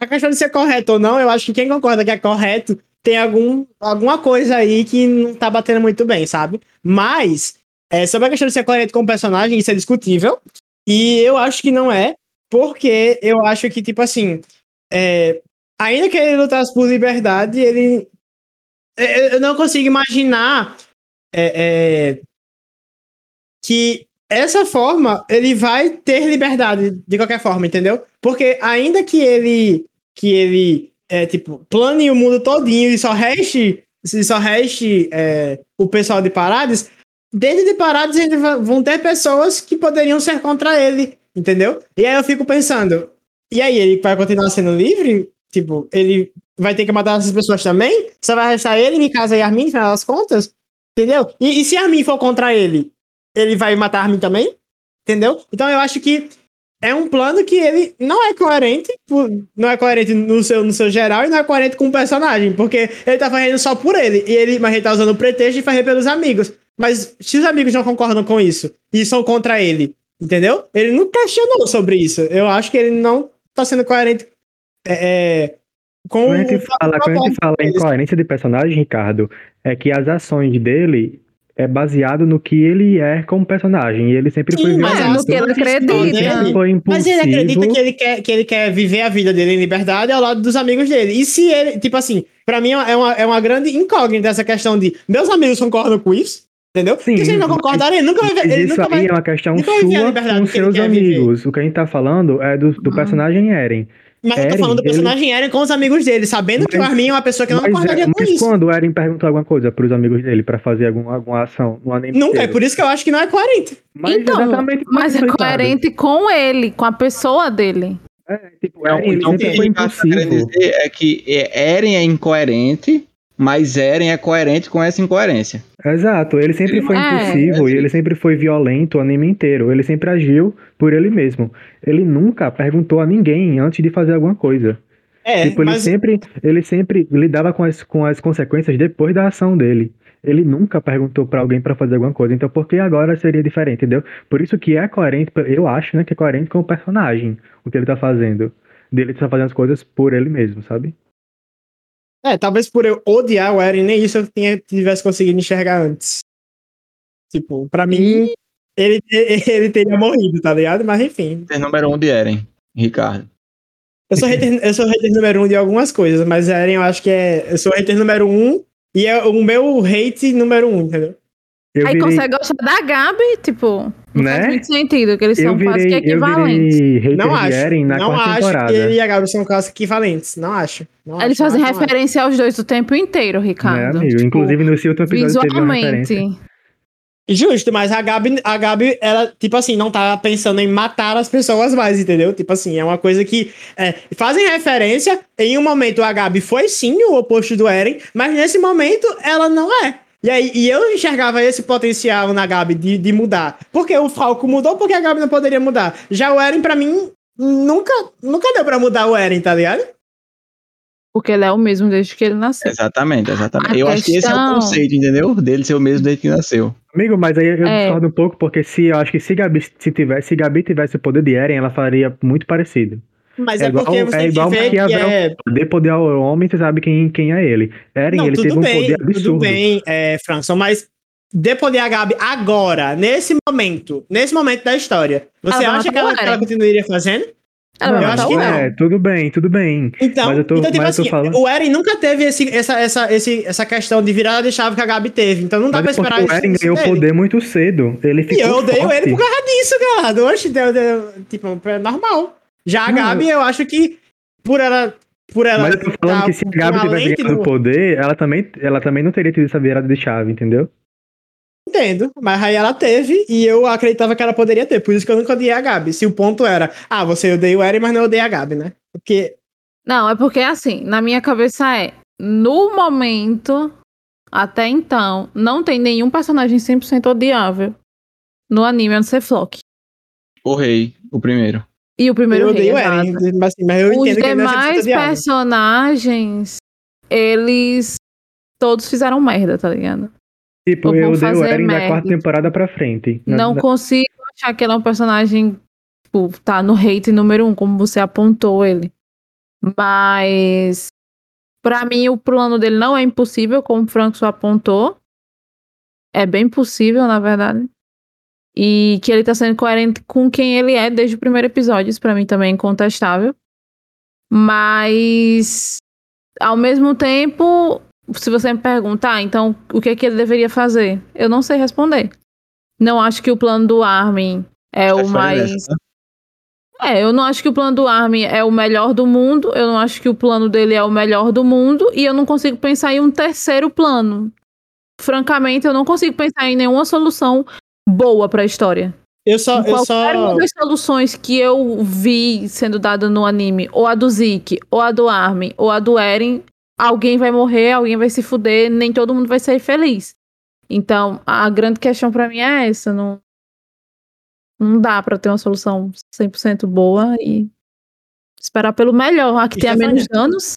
Speaker 3: A questão de ser correto ou não, eu acho que quem concorda que é correto tem algum, alguma coisa aí que não tá batendo muito bem, sabe? Mas, é, sobre a questão de ser coerente com o personagem, isso é discutível. E eu acho que não é, porque eu acho que, tipo assim, é, ainda que ele lutasse por liberdade, ele. é, Eu não consigo imaginar é, é, que essa forma ele vai ter liberdade de qualquer forma, entendeu? Porque ainda que ele que ele é tipo plane o mundo todinho e só reste se só reste é, o pessoal de Parades, dentro de Parades ainda vão ter pessoas que poderiam ser contra ele, entendeu? E aí eu fico pensando, e aí ele vai continuar sendo livre? Tipo, ele vai ter que matar essas pessoas também? Só vai restar ele, Mikasa e Armin, no final das contas? Entendeu? E, e se Armin for contra ele, ele vai matar Armin também? Entendeu? Então eu acho que é um plano que ele não é coerente, não é coerente no seu, no seu geral e não é coerente com o personagem, porque ele tá fazendo só por ele, e ele, mas ele tá usando o pretexto de fazer pelos amigos. Mas se os amigos não concordam com isso e são contra ele, entendeu? Ele não questionou sobre isso. Eu acho que ele não tá sendo coerente é, é, com
Speaker 2: Quando a gente
Speaker 3: o
Speaker 2: fala, quando a gente fala em coerência de personagem, Ricardo, é que as ações dele é baseado no que ele é como personagem. E ele sempre
Speaker 3: Sim,
Speaker 2: foi
Speaker 3: mas
Speaker 2: violento.
Speaker 4: no que ele acredita.
Speaker 2: Foi impulsivo.
Speaker 3: Mas ele acredita que ele, quer, que ele quer viver a vida dele em liberdade ao lado dos amigos dele. E se ele, tipo assim, pra mim é uma, é uma grande incógnita essa questão de meus amigos concordam com isso, entendeu?
Speaker 2: Sim,
Speaker 3: Porque se ele não
Speaker 2: mas-
Speaker 3: concordar, ele nunca vai ver.
Speaker 2: Isso
Speaker 3: nunca
Speaker 2: aí
Speaker 3: vai...
Speaker 2: é uma questão sua com
Speaker 3: que
Speaker 2: seus
Speaker 3: quer viver.
Speaker 2: amigos. O que a gente tá falando é do, do
Speaker 4: Ah.
Speaker 2: personagem Eren.
Speaker 3: Mas eu tô
Speaker 2: Eren,
Speaker 3: falando do
Speaker 2: ele-
Speaker 3: personagem Eren com os amigos dele, sabendo que o
Speaker 2: Mas-
Speaker 3: Armin é uma pessoa que não
Speaker 2: Mas,
Speaker 3: concordaria
Speaker 2: é,
Speaker 3: com
Speaker 2: mas
Speaker 3: isso.
Speaker 2: quando o Eren perguntou alguma coisa pros amigos dele pra fazer algum, alguma ação no anime
Speaker 3: Nunca, é
Speaker 2: inteiro.
Speaker 3: por isso que eu acho que não é coerente.
Speaker 2: Mas
Speaker 4: então,
Speaker 2: exatamente por
Speaker 4: mas é coerente com ele, com a pessoa dele.
Speaker 2: É, tipo,
Speaker 1: Não,
Speaker 2: Eren, ele
Speaker 1: então, o que Ricardo tá querendo dizer é que é, Eren é incoerente, mas Eren é coerente com essa incoerência.
Speaker 2: Exato, ele sempre foi
Speaker 4: É.
Speaker 2: impulsivo e ele sempre foi violento o anime inteiro. Ele sempre agiu por ele mesmo. Ele nunca perguntou a ninguém antes de fazer alguma coisa.
Speaker 3: É,
Speaker 2: tipo, ele
Speaker 3: mas
Speaker 2: sempre, ele sempre lidava com as, com as consequências depois da ação dele. Ele nunca perguntou pra alguém pra fazer alguma coisa. Então, por que agora seria diferente, entendeu? Por isso que é coerente, eu acho, né, que é coerente com o personagem, o que ele tá fazendo. Dele tá fazendo as coisas por ele mesmo, sabe?
Speaker 3: É, talvez por eu odiar o Eren, nem isso eu tinha, tivesse conseguido enxergar antes. Tipo, pra mim, ele, [laughs] ele teria morrido, tá ligado? Mas enfim.
Speaker 1: É número um de Eren, Ricardo.
Speaker 3: Eu sou hater, eu sou hater número um de algumas coisas, mas Eren eu acho que é. Eu sou hater número um e é o meu hate número um, entendeu?
Speaker 2: Eu
Speaker 4: Aí
Speaker 2: virei,
Speaker 4: consegue gostar da Gabi, tipo, não
Speaker 2: Né?
Speaker 4: faz muito sentido, que eles
Speaker 2: eu
Speaker 4: são quase
Speaker 2: virei,
Speaker 4: que
Speaker 2: eu
Speaker 4: equivalentes.
Speaker 2: virei
Speaker 3: Não acho.
Speaker 2: Na
Speaker 3: não acho
Speaker 2: temporada.
Speaker 3: que ele e a Gabi são quase equivalentes. Não acho. Não
Speaker 4: Eles
Speaker 3: acho,
Speaker 4: fazem
Speaker 3: não não acho.
Speaker 4: referência aos dois o tempo inteiro,
Speaker 2: Né,
Speaker 4: Ricardo.
Speaker 2: amigo?
Speaker 4: Tipo,
Speaker 2: Inclusive, no último episódio teve uma referência.
Speaker 4: visualmente.
Speaker 3: Justo, mas a Gabi, a Gabi, ela, tipo assim, não tá pensando em matar as pessoas mais, entendeu? Tipo assim, é uma coisa que é, fazem referência. Em um momento a Gabi foi sim o oposto do Eren, mas nesse momento ela não é. E aí, e eu enxergava esse potencial na Gabi de, de mudar. Porque o Falco mudou, porque a Gabi não poderia mudar. Já o Eren, pra mim, nunca, nunca deu pra mudar o Eren, tá ligado?
Speaker 4: Porque ele é o mesmo desde que ele nasceu.
Speaker 1: Exatamente, exatamente.
Speaker 4: A
Speaker 1: eu acho que esse é o
Speaker 4: questão-
Speaker 1: conceito, entendeu? Dele ser o mesmo desde que nasceu.
Speaker 2: Amigo, mas aí eu
Speaker 4: É.
Speaker 2: discordo um pouco, porque se eu acho que se Gabi, se tivesse, se Gabi tivesse o poder de Eren, ela faria muito parecido.
Speaker 3: Mas
Speaker 2: É
Speaker 3: é,
Speaker 2: igual-
Speaker 3: porque você
Speaker 2: é
Speaker 3: tem
Speaker 2: igual
Speaker 3: que ver que é...
Speaker 2: Poder poder ao homem, você sabe quem, quem é ele. Eren,
Speaker 3: Não,
Speaker 2: ele teve
Speaker 3: tudo
Speaker 2: um
Speaker 3: bem,
Speaker 2: poder
Speaker 3: tudo
Speaker 2: absurdo.
Speaker 3: bem, é, Frankson, mas de poder a Gabi agora, nesse momento, nesse momento da história, você
Speaker 4: Ela
Speaker 3: acha que ela,
Speaker 4: o
Speaker 3: que ela continuaria fazendo?
Speaker 4: Ela
Speaker 3: Eu acho que
Speaker 4: o
Speaker 3: não.
Speaker 2: É, tudo bem, tudo bem.
Speaker 3: Então,
Speaker 2: Mas eu tô-
Speaker 3: então tipo
Speaker 2: mas eu tô
Speaker 3: assim,
Speaker 2: falando-
Speaker 3: o Eren nunca teve esse, essa, essa, esse, essa questão de virada de chave que a Gabi teve. Então não dá
Speaker 2: Mas
Speaker 3: pra
Speaker 2: é
Speaker 3: esperar
Speaker 2: o Eren
Speaker 3: isso
Speaker 2: ganhou
Speaker 3: dele.
Speaker 2: poder muito cedo. Ele
Speaker 3: E
Speaker 2: ficou
Speaker 3: eu odeio
Speaker 2: forte.
Speaker 3: ele por causa disso, cara. Oxe, deu, deu, tipo, é normal. Já a Gabi, eu acho que por ela. Por ela
Speaker 2: Mas eu tô falando
Speaker 3: tá
Speaker 2: que se a Gabi tivesse ganhado
Speaker 3: no-
Speaker 2: o poder, ela também, ela também não teria tido essa virada de chave, entendeu?
Speaker 3: Entendo, mas aí ela teve e eu acreditava que ela poderia ter, por isso que eu nunca odiei a Gabi. Se o ponto era, ah, você odeia o Eren, mas não odeia a Gabi, né? Porque
Speaker 4: Não, é porque assim, na minha cabeça é, no momento, até então, não tem nenhum personagem 100% odiável. no anime, a não ser Flock.
Speaker 1: O rei, o primeiro.
Speaker 4: E o primeiro
Speaker 3: eu
Speaker 4: rei,
Speaker 3: odeio
Speaker 4: exato.
Speaker 3: Eren, mas, assim, mas eu
Speaker 4: Os
Speaker 3: entendo que ele é
Speaker 4: demais
Speaker 3: odiado.
Speaker 4: personagens, eles todos fizeram merda, tá ligado?
Speaker 2: Tipo,
Speaker 4: Ou
Speaker 2: eu
Speaker 4: vão
Speaker 2: dei o Eren da
Speaker 4: merda.
Speaker 2: quarta temporada pra frente. Na-
Speaker 4: Não
Speaker 2: na-
Speaker 4: consigo achar que ele é um personagem, tipo, tá no hate número um, como você apontou ele. Mas, pra mim, o plano dele não é impossível, como o Franco apontou. É bem possível, na verdade. E que ele tá sendo coerente com quem ele é desde o primeiro episódio. Isso pra mim também é incontestável. Mas, ao mesmo tempo, se você me perguntar, ah, então, o que é que ele deveria fazer? Eu não sei responder. Não acho que o plano do Armin é o
Speaker 1: Sai fora
Speaker 4: mais.
Speaker 1: tá?
Speaker 4: É, eu não acho que o plano do Armin é o melhor do mundo, eu não acho que o plano dele é o melhor do mundo, e eu não consigo pensar em um terceiro plano. Francamente, eu não consigo pensar em nenhuma solução boa pra história.
Speaker 3: Eu só, eu só,
Speaker 4: uma das soluções que eu vi sendo dada no anime, ou a do Zeke, ou a do Armin, ou a do Eren, alguém vai morrer, alguém vai se fuder, nem todo mundo vai ser feliz. Então, a grande questão pra mim é essa, não não dá pra ter uma solução 100% boa e esperar pelo melhor, a que tenha menos danos.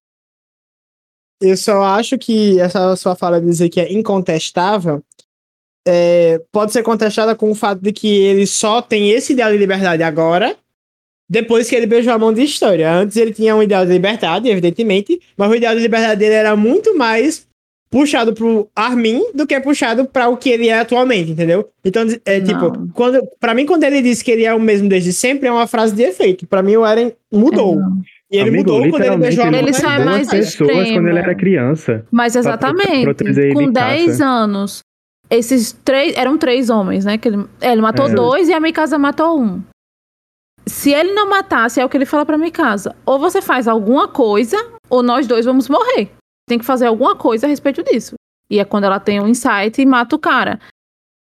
Speaker 3: eu só acho que essa sua fala de dizer que é incontestável é, pode ser contestada com o fato de que ele só tem esse ideal de liberdade agora, depois que ele beijou a mão de história. Antes ele tinha um ideal de liberdade, evidentemente, mas o ideal de liberdade dele era muito mais puxado pro Armin do que puxado para o que ele é atualmente, entendeu? Então, é
Speaker 4: Não.
Speaker 3: tipo, quando, para mim, quando ele disse que ele é o mesmo desde sempre, é uma frase de efeito. Para mim, o Eren mudou.
Speaker 4: É, não.
Speaker 3: E ele
Speaker 2: Amigo,
Speaker 3: mudou quando ele beijou a mão
Speaker 4: Ele só é mais
Speaker 2: as pessoas quando
Speaker 4: extremo.
Speaker 2: ele era criança.
Speaker 4: Mas
Speaker 2: Pra
Speaker 4: exatamente,
Speaker 2: proteger ele
Speaker 4: com
Speaker 2: em
Speaker 4: 10
Speaker 2: casa.
Speaker 4: anos, esses três, eram três homens, né? Que ele, ele matou
Speaker 2: É.
Speaker 4: dois e a Mikasa matou um. Se ele não matasse, é o que ele fala pra Mikasa. Ou você faz alguma coisa, ou nós dois vamos morrer. Tem que fazer alguma coisa a respeito disso. E é quando ela tem um insight e mata o cara.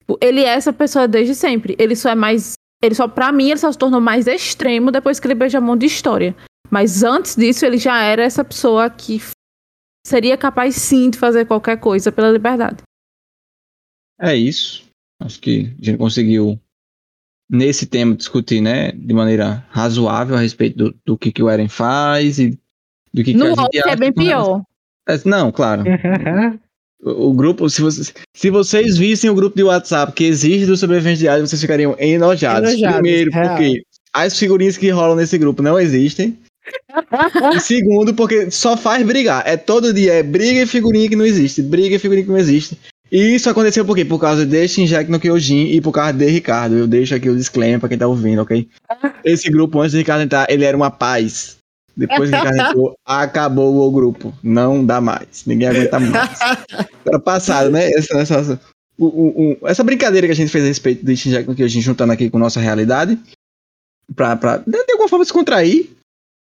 Speaker 4: Tipo, Ele é essa pessoa desde sempre. Ele só é mais. Ele só, pra mim, ele só se tornou mais extremo depois que ele beija a mão de história. Mas antes disso, ele já era essa pessoa que seria capaz sim de fazer qualquer coisa pela liberdade.
Speaker 1: É isso. Acho que a gente conseguiu, nesse tema, discutir, né, de maneira razoável a respeito do, do que, que o Eren faz e do que, que a
Speaker 4: No
Speaker 1: gente
Speaker 4: é
Speaker 1: acha
Speaker 4: bem
Speaker 1: que não
Speaker 4: pior.
Speaker 1: É, Não, claro. [laughs] O, o grupo, se vocês, se vocês vissem o grupo de WhatsApp que existe do Sobrevivente Diário, vocês ficariam enojados.
Speaker 3: Enojados,
Speaker 1: Primeiro,
Speaker 3: real.
Speaker 1: porque as figurinhas que rolam nesse grupo não existem. [laughs] e segundo, porque só faz brigar. É todo dia, é briga e figurinha que não existe. Briga e figurinha que não existe. E isso aconteceu por quê? Por causa de Shinjek no Kyojin e por causa de Ricardo. Eu deixo aqui o disclaimer pra quem tá ouvindo, ok? Esse grupo, antes de Ricardo entrar, ele era uma paz. Depois que Ricardo entrou, [laughs] acabou o grupo. Não dá mais. Ninguém aguenta mais. Era passado, né? Essa, essa, o- o- o- essa brincadeira que a gente fez a respeito de Shinjek no Kyojin, juntando aqui com nossa realidade, pra, pra de alguma forma se contrair.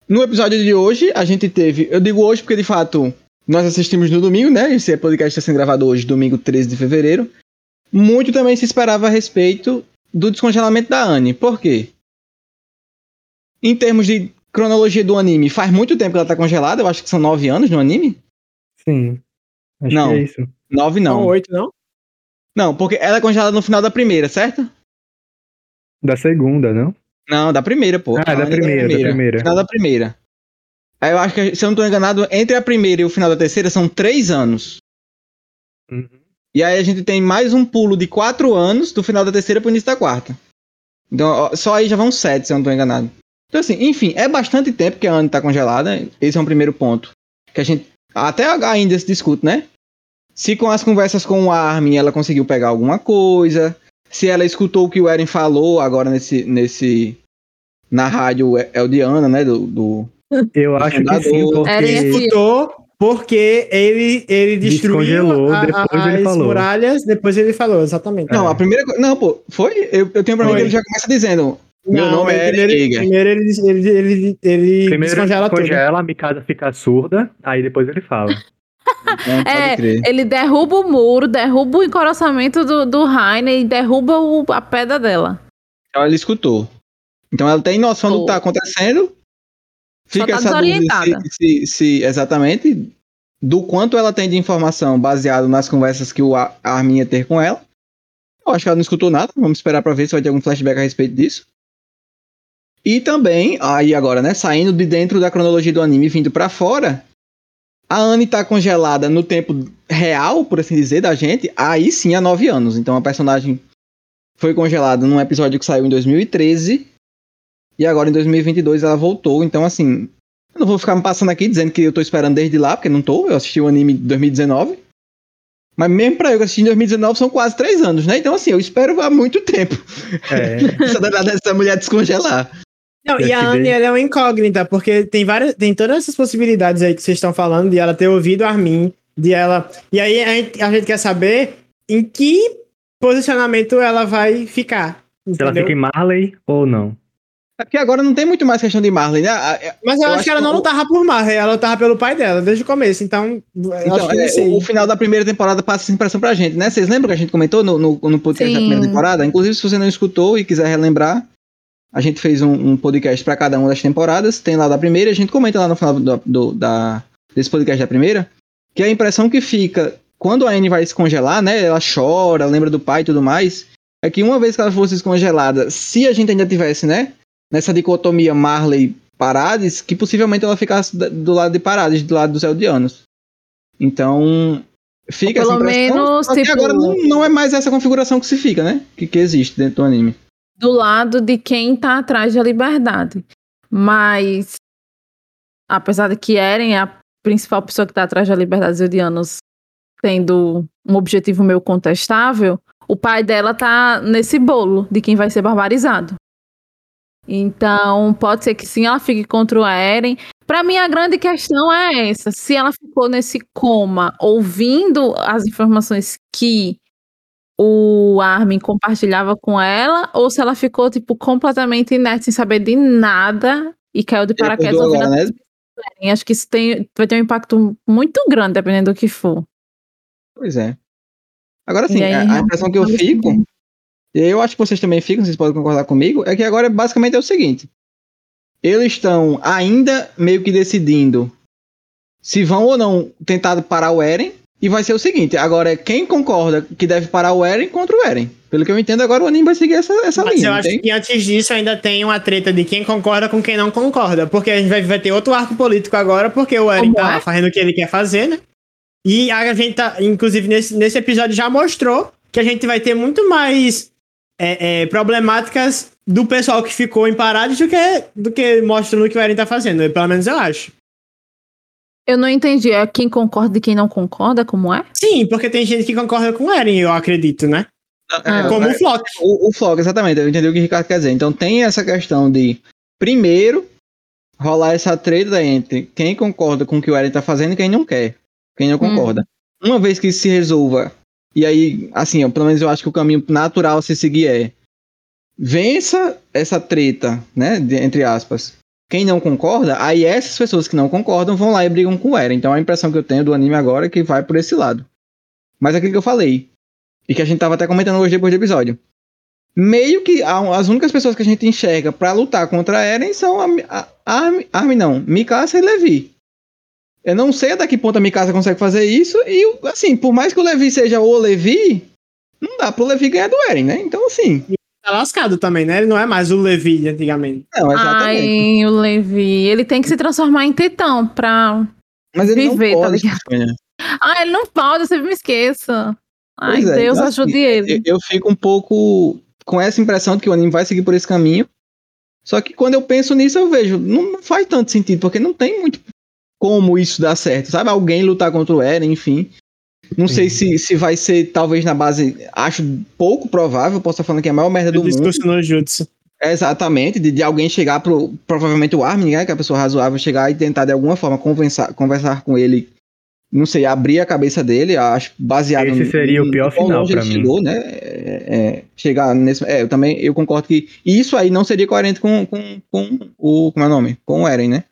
Speaker 1: No episódio de hoje, a gente teve. Eu digo hoje porque de fato nós assistimos no domingo, né? Esse podcast está sendo gravado hoje, domingo 13 de fevereiro. Muito também se esperava a respeito do descongelamento da Anne. Por quê? Em termos de cronologia do anime, faz muito tempo que ela tá congelada, eu acho que são nove anos no anime.
Speaker 2: Sim. Acho
Speaker 1: Não.
Speaker 2: que é isso.
Speaker 1: Nove
Speaker 3: Não,
Speaker 1: não.
Speaker 3: oito, não?
Speaker 1: Não, porque ela é congelada no final da primeira, certo?
Speaker 2: Da segunda, não?
Speaker 1: Não, da primeira, pô.
Speaker 2: Ah,
Speaker 1: A
Speaker 2: da
Speaker 1: Anne é
Speaker 2: primeira, da primeira.
Speaker 1: Final da primeira. Aí eu acho que, se eu não tô enganado, entre a primeira e o final da terceira são três anos.
Speaker 2: Uhum.
Speaker 1: E aí a gente tem mais um pulo de quatro anos do final da terceira pro início da quarta. Então, só aí já vão sete, se eu não tô enganado. Então, assim, enfim, é bastante tempo que a Anne tá congelada. Esse é um primeiro ponto. Que a gente até ainda se discute, né? Se com as conversas com o Armin ela conseguiu pegar alguma coisa. Se ela escutou o que o Eren falou agora nesse. nesse na rádio Eldiana, né? Do, do-
Speaker 2: Eu acho que sim, porque...
Speaker 4: Era esse-
Speaker 3: Escutou porque ele, ele destruiu a- a-
Speaker 2: depois ele
Speaker 3: as
Speaker 2: falou.
Speaker 3: muralhas, depois ele falou, exatamente.
Speaker 1: Não,
Speaker 2: É.
Speaker 1: a primeira coisa. Não, pô, foi? Eu, eu tenho pra mim que ele já começa dizendo. Meu
Speaker 3: Não,
Speaker 1: nome é
Speaker 3: primeiro, primeiro ele, ele, ele, ele
Speaker 2: Primeiro
Speaker 3: descongela
Speaker 2: ele
Speaker 3: tudo.
Speaker 2: a Mikasa fica surda, aí depois ele fala. [laughs]
Speaker 4: É, ele derruba o muro, derruba o encorajamento do, do Rainer e derruba o- a pedra dela.
Speaker 1: Então ela escutou. Então ela tem noção do que tá acontecendo. Fica
Speaker 4: tá
Speaker 1: essa
Speaker 4: desorientada.
Speaker 1: se, se, se- exatamente do quanto ela tem de informação baseado nas conversas que o Armin ia ter com ela. Eu acho que ela não escutou nada. Vamos esperar pra ver se vai ter algum flashback a respeito disso. E também, aí agora, né? Saindo de dentro da cronologia do anime e vindo pra fora. A Anne tá congelada no tempo real, por assim dizer, da gente. Aí sim, há nove anos. Então a personagem foi congelada num episódio que saiu em 2013. E agora em 2022 ela voltou. Então, assim, eu não vou ficar me passando aqui dizendo que eu tô esperando desde lá, porque não tô. Eu assisti o anime em 2019. Mas mesmo pra eu que assisti em 2019 são quase três anos, né? Então, assim, eu espero há muito tempo
Speaker 2: É, [laughs]
Speaker 1: essa dessa mulher descongelar.
Speaker 3: Não, e a Anne, ela é uma incógnita, porque tem várias, tem todas essas possibilidades aí que vocês estão falando, de ela ter ouvido Armin, de ela... E aí a gente, a gente quer saber em que posicionamento ela vai ficar,
Speaker 2: se ela
Speaker 3: entendeu?
Speaker 2: fica em Marley ou não.
Speaker 1: É porque agora não tem muito mais questão de Marley, né? A-
Speaker 3: Mas eu,
Speaker 1: eu
Speaker 3: acho
Speaker 1: acho
Speaker 3: que ela
Speaker 1: que
Speaker 3: não
Speaker 1: o-
Speaker 3: lutava por Marley, ela lutava pelo pai dela, desde o começo, então...
Speaker 1: Então, é,
Speaker 3: sei.
Speaker 1: o, o final da primeira temporada passa essa impressão pra gente, né? Vocês lembram que a gente comentou no, no, no podcast da
Speaker 4: Sim.
Speaker 1: primeira temporada? Inclusive, se você não escutou e quiser relembrar, a gente fez um, um podcast pra cada uma das temporadas. Tem lá da primeira e a gente comenta lá no final do, do- da, desse podcast da primeira. Que a impressão que fica quando a Anne vai se congelar, né? Ela chora, lembra do pai e tudo mais. É que uma vez que ela fosse descongelada, se a gente ainda tivesse, né? Nessa dicotomia Marley Parades, que possivelmente ela ficasse do lado de Parades, do lado dos Eldianos. Então, fica
Speaker 4: Ou
Speaker 1: essa
Speaker 4: pelo
Speaker 1: impressão.
Speaker 4: menos, tipo-
Speaker 1: agora não, não é mais essa configuração que se fica, né? Que, que existe dentro do anime.
Speaker 4: do lado de quem tá atrás da liberdade. Mas, apesar de que Eren é a principal pessoa que tá atrás da liberdade Zildianos, tendo um objetivo meio contestável, o pai dela tá nesse bolo de quem vai ser barbarizado. Então, pode ser que sim, ela fique contra o Eren. Pra mim, a grande questão é essa: se ela ficou nesse coma, ouvindo as informações que o Armin compartilhava com ela, ou se ela ficou, tipo, completamente inerte, sem saber de nada e caiu de paraquedas ouvindo
Speaker 1: né?
Speaker 4: Acho que isso tem, vai ter um impacto muito grande, dependendo do que for.
Speaker 1: Pois é. Agora sim,
Speaker 4: aí,
Speaker 1: a, a impressão que eu fico, e eu acho que vocês também ficam, vocês podem concordar comigo, é que agora basicamente é o seguinte. Eles estão ainda meio que decidindo se vão ou não tentar parar o Eren. E vai ser o seguinte, agora é quem concorda que deve parar o Eren contra o Eren. Pelo que eu entendo, agora o anime vai seguir essa, essa
Speaker 3: Mas
Speaker 1: linha.
Speaker 3: eu
Speaker 1: não
Speaker 3: acho
Speaker 1: tem?
Speaker 3: que antes disso ainda tem uma treta de quem concorda com quem não concorda. Porque a gente vai, vai ter outro arco político agora, porque o Eren
Speaker 4: Como
Speaker 3: tá
Speaker 4: é?
Speaker 3: fazendo o que ele quer fazer, né? E a gente tá, inclusive, nesse, nesse episódio já mostrou que a gente vai ter muito mais é, é, problemáticas do pessoal que ficou em paradas do que, do que mostrando o que o Eren tá fazendo. Pelo menos eu acho.
Speaker 4: Eu não entendi. É quem concorda e quem não concorda, como é?
Speaker 3: Sim, porque tem gente que concorda com o Eren, eu acredito, né?
Speaker 4: Ah.
Speaker 3: Como o Flock.
Speaker 1: O, o Flock, exatamente, eu entendi o que o Ricardo quer dizer. Então tem essa questão de, primeiro, rolar essa treta entre quem concorda com o que o Eren tá fazendo e quem não quer. Quem não concorda. Uma vez que isso se resolva, e aí, assim, pelo menos eu acho que o caminho natural a se seguir é vença essa treta, né, de- entre aspas. Quem não concorda, aí essas pessoas que não concordam vão lá e brigam com o Eren. Então a impressão que eu tenho do anime agora é que vai por esse lado. Mas é aquilo que eu falei, e que a gente tava até comentando hoje depois do episódio. Meio que as únicas pessoas que a gente enxerga pra lutar contra a Eren são a, a, a Armin não, Mikasa e Levi. Eu não sei até que ponto a Mikasa consegue fazer isso, e assim, por mais que o Levi seja o Levi, não dá pro Levi ganhar do Eren, né? Então, assim,
Speaker 3: Tá lascado também, né? Ele não é mais o Levi de antigamente.
Speaker 1: não, exatamente.
Speaker 4: Ai, o Levi. Ele tem que se transformar em titã pra.
Speaker 1: Mas ele
Speaker 4: viver,
Speaker 1: não
Speaker 4: tá
Speaker 1: pode.
Speaker 4: ligado?
Speaker 1: Sonha.
Speaker 4: Ah, ele não pode, eu sempre me esqueço. Ai,
Speaker 1: é,
Speaker 4: Deus
Speaker 1: então,
Speaker 4: ajude
Speaker 1: assim,
Speaker 4: ele.
Speaker 1: Eu, eu fico um pouco com essa impressão de que o anime vai seguir por esse caminho. Só que quando eu penso nisso, eu vejo, não, não faz tanto sentido, porque não tem muito como isso dar certo, sabe? Alguém lutar contra o Eren, enfim. Não sei se, se vai ser, talvez, na base. Acho pouco provável, posso estar falando que é a maior merda do
Speaker 3: O
Speaker 1: mundo.
Speaker 3: no Jutsu.
Speaker 1: Exatamente, de, de alguém chegar pro. Provavelmente o Armin, né? Que é a pessoa razoável, chegar e tentar de alguma forma conversar, conversar com ele. Não sei, abrir a cabeça dele, acho, baseado
Speaker 2: Esse seria o pior final
Speaker 1: ele
Speaker 2: mim.
Speaker 1: Chegou, né? É, é, chegar nesse. É, eu também eu concordo que isso aí não seria coerente com, com, com o. Como é o nome? Com o Eren, né?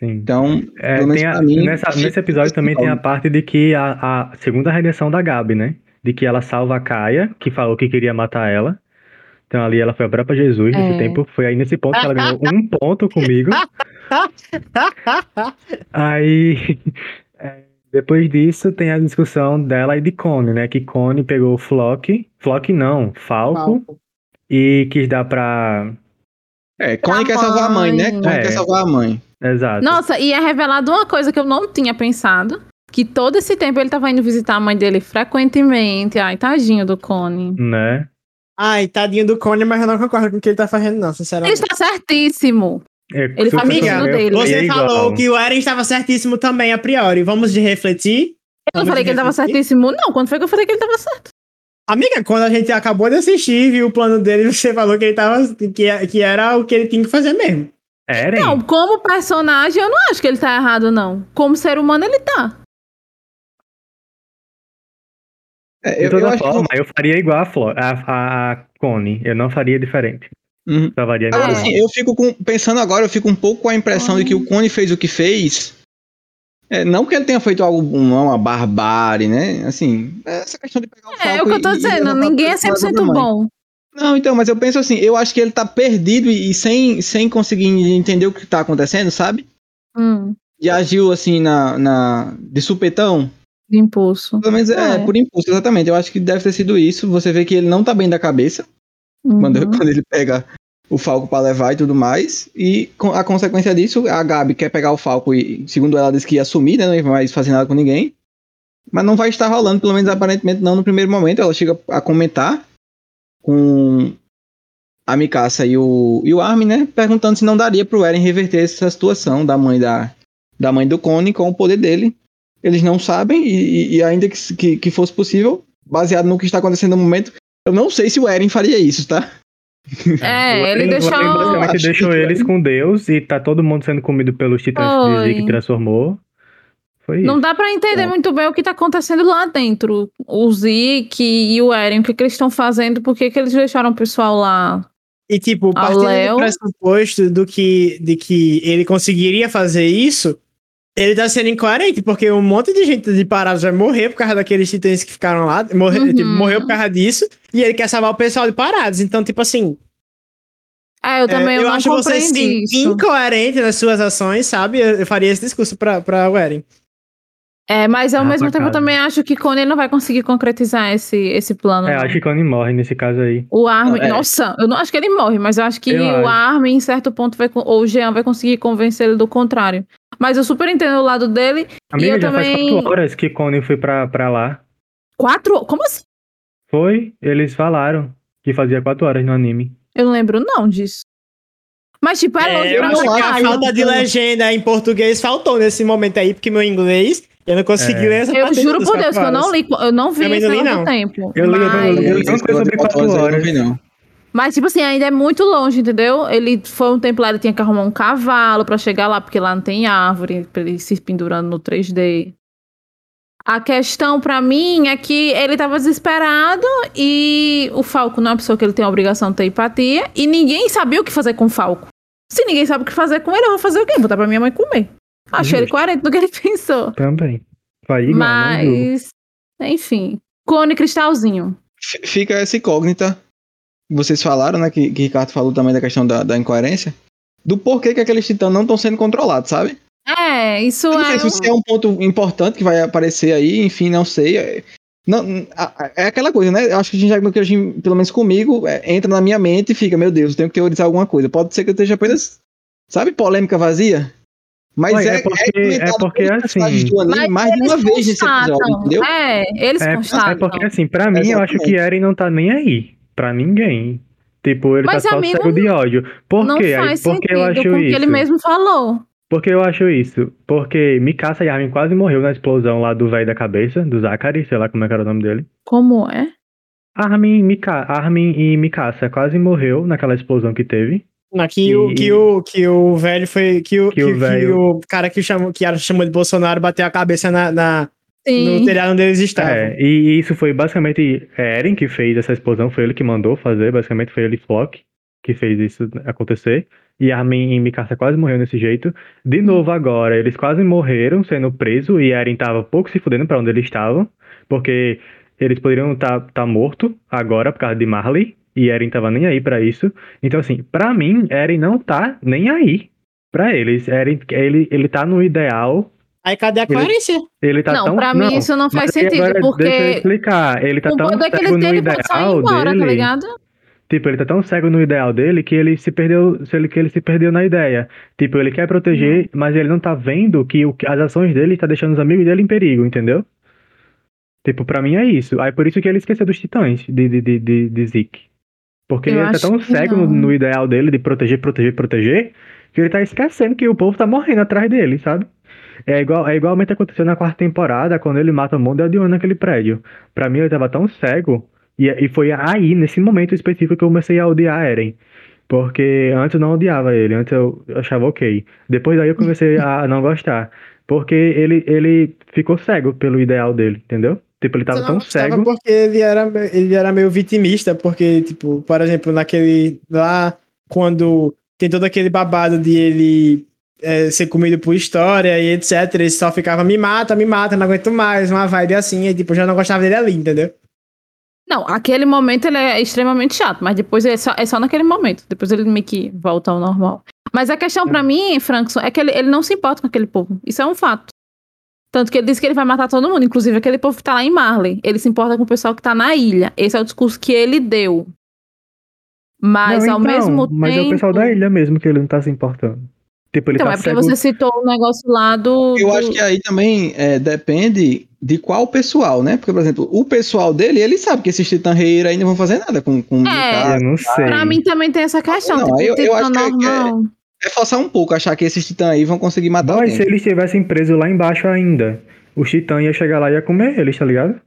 Speaker 2: Sim.
Speaker 1: Então,
Speaker 2: É,
Speaker 1: pelo menos
Speaker 2: tem a-
Speaker 1: pra mim,
Speaker 2: nessa- nesse episódio também tem a parte de que a, a segunda redenção da Gabi, né? De que ela salva a Kaia, que falou que queria matar ela. Então ali ela foi a própria Jesus nesse
Speaker 4: É.
Speaker 2: tempo. Foi aí nesse ponto que ela ganhou um [laughs] ponto comigo. Aí. [laughs] é, Depois disso, tem a discussão dela e de Cone, né? Que Cone pegou o Flock. Flock não, Falco.
Speaker 3: Falco.
Speaker 2: E quis dar pra.
Speaker 1: É, Connie quer salvar a mãe, né? Connie
Speaker 2: É.
Speaker 1: quer salvar a mãe.
Speaker 2: Exato.
Speaker 4: Nossa, e é revelado uma coisa que eu não tinha pensado. Que todo esse tempo ele tava indo visitar a mãe dele frequentemente. Ai, tadinho do Cone.
Speaker 2: Né?
Speaker 3: Ai, tadinho do Cone, mas eu não concordo com o que ele tá fazendo, não,
Speaker 4: Ele
Speaker 3: sinceramente.
Speaker 4: está certíssimo.
Speaker 2: É,
Speaker 4: Ele
Speaker 2: super
Speaker 3: Amiga,
Speaker 4: dele.
Speaker 3: Você
Speaker 2: faria
Speaker 3: falou que o Eren estava certíssimo também, a priori. Vamos de refletir?
Speaker 4: Eu não
Speaker 3: Vamos
Speaker 4: falei que ele tava
Speaker 3: refletir?
Speaker 4: certíssimo, não. Quando foi que eu falei que ele tava certo?
Speaker 3: Amiga, quando a gente acabou de assistir e viu o plano dele, [laughs] você falou que ele tava. que, que era o que ele tinha que fazer mesmo.
Speaker 2: Eren?
Speaker 4: Não, como personagem, eu não acho que ele tá errado, não. Como ser humano, ele tá.
Speaker 1: É,
Speaker 2: De
Speaker 1: eu, eu
Speaker 2: toda
Speaker 1: que
Speaker 2: forma, eu faria igual a, Flo, a, a, a Connie. Eu não faria diferente.
Speaker 1: Uhum.
Speaker 4: É.
Speaker 1: assim, eu fico com, pensando agora, eu fico um pouco com a impressão de que o Cone fez o que fez. É, não que ele tenha feito algo, uma, uma barbárie, né? Assim, essa questão de pegar o
Speaker 4: É, é o que eu tô
Speaker 1: e- e
Speaker 4: dizendo.
Speaker 1: levar
Speaker 4: Ninguém é
Speaker 1: pra casa da
Speaker 4: 100%
Speaker 1: mãe.
Speaker 4: bom.
Speaker 1: Não, então, mas eu penso assim, eu acho que ele tá perdido e, e sem, sem conseguir entender o que tá acontecendo, sabe?
Speaker 4: Hum,
Speaker 1: E agiu assim na, na de supetão.
Speaker 4: de impulso.
Speaker 1: Pelo menos é,
Speaker 4: É.
Speaker 1: por impulso, exatamente. Eu acho que deve ter sido isso. Você vê que ele não tá bem da cabeça quando,
Speaker 4: Uhum. [laughs]
Speaker 1: quando ele pega o Falco pra levar e tudo mais. E a consequência disso, a Gabi quer pegar o Falco e, segundo ela, disse que ia sumir, né? Não ia mais fazer nada com ninguém. Mas não vai estar rolando, pelo menos aparentemente não no primeiro momento. Ela chega a comentar com a Mikasa e o, e o Armin, né? Perguntando se não daria pro Eren reverter essa situação da mãe da, da mãe do Cone com o poder dele. Eles não sabem, e, e- ainda que, que, que fosse possível, baseado no que está acontecendo no momento, eu não sei se o Eren faria isso, tá?
Speaker 4: É, [laughs] ele deixou.
Speaker 1: Acho
Speaker 2: deixou eles com Deus e tá todo mundo sendo comido pelos titãs que transformou. Foi isso.
Speaker 4: Não dá pra entender
Speaker 1: É.
Speaker 4: muito bem o que tá acontecendo lá dentro. O Zeke e o Eren, o que, que eles estão fazendo, por que, que eles deixaram o pessoal lá?
Speaker 3: E, tipo, partindo
Speaker 4: Léo-
Speaker 3: do pressuposto do que, de que ele conseguiria fazer isso, ele tá sendo incoerente, porque um monte de gente de parados vai morrer por causa daqueles titãs que ficaram lá, morre,
Speaker 4: Uhum.
Speaker 3: tipo, morreu por causa disso, e ele quer salvar o pessoal de parados. Então, tipo assim,
Speaker 4: É, eu também
Speaker 3: é, eu
Speaker 4: não
Speaker 3: acho você sim,
Speaker 4: isso.
Speaker 3: incoerente nas suas ações, sabe? Eu, eu faria esse discurso pra, pra o Eren.
Speaker 4: É, mas ao
Speaker 2: Ah,
Speaker 4: mesmo tempo eu também acho que Conan não vai conseguir concretizar esse, esse plano.
Speaker 2: É,
Speaker 4: não.
Speaker 2: acho que Connie morre nesse caso aí.
Speaker 4: O Armin.
Speaker 1: É.
Speaker 4: Nossa, eu não acho que ele morre, mas eu acho que
Speaker 2: Eu
Speaker 4: o
Speaker 2: acho.
Speaker 4: Armin, em certo ponto, vai, ou o Jean vai conseguir convencer ele do contrário. Mas eu super entendo o lado dele.
Speaker 2: Amiga,
Speaker 4: eu
Speaker 2: já faz
Speaker 4: também-
Speaker 2: quatro horas que Connie foi pra, pra lá.
Speaker 4: Quatro? Como assim?
Speaker 2: Foi, eles falaram que fazia quatro horas no anime.
Speaker 4: Eu não lembro não disso. Mas, tipo, é, longe
Speaker 3: eu
Speaker 4: pra
Speaker 3: acho que a falta de legenda em português faltou nesse momento aí, porque meu inglês, eu não consegui
Speaker 2: É.
Speaker 3: ler essa
Speaker 4: Eu juro por Deus que eu não
Speaker 3: horas.
Speaker 4: li, eu não vi esse
Speaker 3: não li,
Speaker 4: tempo.
Speaker 2: Eu li- eu
Speaker 4: mas,
Speaker 2: li- eu li- coisa sobre quatro
Speaker 1: eu não
Speaker 2: horas.
Speaker 1: vi, não.
Speaker 4: mas, tipo assim, ainda é muito longe, entendeu? Ele foi um tempo lá, ele tinha que arrumar um cavalo pra chegar lá, porque lá não tem árvore, pra ele se pendurando no 3D. A questão pra mim é que ele tava desesperado e o Falco não é uma pessoa que ele tem a obrigação de ter empatia e ninguém sabia o que fazer com o Falco. Se ninguém sabe o que fazer com ele, eu vou fazer o quê? Botar pra minha mãe comer. Achei ele
Speaker 2: Justo.
Speaker 4: coerente do que ele [laughs] pensou.
Speaker 2: Também. Não julgo.
Speaker 4: Mas, enfim. Clone cristalzinho.
Speaker 1: F- Fica essa incógnita. Vocês falaram, né? Que, que Ricardo falou também da questão da, da incoerência. Do porquê que aqueles titãs não estão sendo controlados, sabe?
Speaker 4: É, isso
Speaker 1: não sei
Speaker 4: é.
Speaker 1: se isso é um ponto importante que vai aparecer aí, enfim, não sei. É- Não, a- é aquela coisa, né? Eu acho que a gente já, que hoje, pelo menos comigo, é, entra na minha mente e fica, meu Deus, eu tenho que teorizar alguma coisa. Pode ser que eu esteja apenas, sabe, polêmica vazia? Mas
Speaker 2: Ué,
Speaker 1: é,
Speaker 2: é porque- é porque, assim-
Speaker 1: anime mais de uma
Speaker 4: eles
Speaker 1: vez nesse episódio, entendeu?
Speaker 4: É, eles
Speaker 2: É,
Speaker 4: constatam.
Speaker 2: é porque assim, pra mim, eu acho que Eren não tá nem aí. Pra ninguém. Tipo, ele
Speaker 4: Mas,
Speaker 2: tá só cego de ódio. Por
Speaker 4: não
Speaker 2: quê?
Speaker 4: Faz
Speaker 2: por que
Speaker 4: sentido
Speaker 2: eu acho
Speaker 4: com o que
Speaker 2: isso?
Speaker 4: ele mesmo falou.
Speaker 2: Por que eu acho isso? Porque Mikasa e Armin quase morreu na explosão lá do velho da cabeça, do Zachary, sei lá como é que era o nome dele.
Speaker 4: Como é?
Speaker 2: Armin, Mika, Armin e Mikasa quase morreu naquela explosão que teve.
Speaker 3: Não, que, o,
Speaker 2: E-
Speaker 3: que, o, que o velho foi. Que o,
Speaker 2: Que
Speaker 3: que,
Speaker 2: o
Speaker 3: que
Speaker 2: velho-
Speaker 3: o cara que, chamou, que era- chamou de Bolsonaro bateu a cabeça na, na- no telhado onde eles estavam.
Speaker 2: É, e isso foi basicamente Eren que fez essa explosão, foi ele que mandou fazer, basicamente foi ele Flock que fez isso acontecer. E Armin e Mikasa quase morreu desse jeito. De novo agora, eles quase morreram sendo presos e Eren tava pouco se fudendo pra onde eles estavam, porque eles poderiam estar tá, tá morto agora por causa de Marley e Eren tava nem aí pra isso. Então assim, pra mim, Eren não tá nem aí pra eles. Eren, ele, ele tá no ideal
Speaker 3: Aí cadê a
Speaker 2: Ele-
Speaker 3: coerência?
Speaker 2: Ele tá
Speaker 4: não,
Speaker 2: tão.
Speaker 4: pra mim isso não faz sentido,
Speaker 2: agora Deixa eu
Speaker 4: porque
Speaker 2: explicar. Ele tá
Speaker 4: o
Speaker 2: tão
Speaker 4: que
Speaker 2: cego
Speaker 4: ele
Speaker 2: no
Speaker 4: tem, ele pode sair
Speaker 2: ideal
Speaker 4: embora, tá
Speaker 2: dele.
Speaker 4: ligado?
Speaker 2: Tipo, ele tá tão cego no ideal dele que ele se perdeu, se ele, que ele se perdeu na ideia. Tipo, ele quer proteger, mas ele não tá vendo que o, as ações dele tá deixando os amigos dele em perigo, entendeu? Tipo, pra mim é isso. Aí por isso que ele esqueceu dos titãs de, de, de, de, de Zeke. Porque
Speaker 4: Eu
Speaker 2: ele tá tão cego no, no ideal dele de proteger, proteger, proteger, que ele tá esquecendo que o povo tá morrendo atrás dele, sabe? É, igual, é igualmente aconteceu na quarta temporada, quando ele mata o mundo de naquele prédio. Pra mim, ele tava tão cego, e, e foi aí, nesse momento específico, que eu comecei a odiar Eren. Porque antes eu não odiava ele, antes eu achava ok. Depois daí eu comecei a não gostar. Porque ele, ele ficou cego pelo ideal dele, entendeu? Tipo, ele tava
Speaker 3: não
Speaker 2: tão cego.
Speaker 3: Porque ele era, ele era meio vitimista, porque, tipo, por exemplo, naquele. Lá, quando tem todo aquele babado de ele é, ser comido por história e etc. Ele só ficava, me mata, me mata, não aguento mais, uma vibe assim. E, tipo, eu já não gostava dele ali, entendeu?
Speaker 4: Não, aquele momento ele é extremamente chato, mas depois é só, é só naquele momento. Depois ele meio que volta ao normal. Mas a questão pra mim, Frankson, é que ele, ele não se importa com aquele povo. Isso é um fato. Tanto que ele disse que ele vai matar todo mundo, inclusive aquele povo que tá lá em Marley. Ele se importa com o pessoal que tá na ilha. Esse é o discurso que ele deu. Mas
Speaker 2: Não,
Speaker 4: ao
Speaker 2: então,
Speaker 4: mesmo tempo.
Speaker 2: Mas é o pessoal da ilha mesmo que ele não tá se importando. Tipo, ele
Speaker 4: Então,
Speaker 2: tá
Speaker 4: é porque
Speaker 2: cego.
Speaker 4: você citou o negócio lá do.
Speaker 1: Eu
Speaker 4: do-
Speaker 1: acho que aí também é, depende de qual pessoal, né? Porque, por exemplo, o pessoal dele, ele sabe que esses titã rei ainda não vão fazer nada com, com o cara.
Speaker 2: Eu não sei.
Speaker 4: Pra mim também tem essa questão.
Speaker 1: Não,
Speaker 4: tipo,
Speaker 1: eu- eu acho que é- que é-. É forçar um pouco achar que esses titã aí vão conseguir matar
Speaker 2: Mas
Speaker 1: alguém.
Speaker 2: se eles estivessem presos lá embaixo ainda, os titãs iam chegar lá e ia comer eles, tá ligado?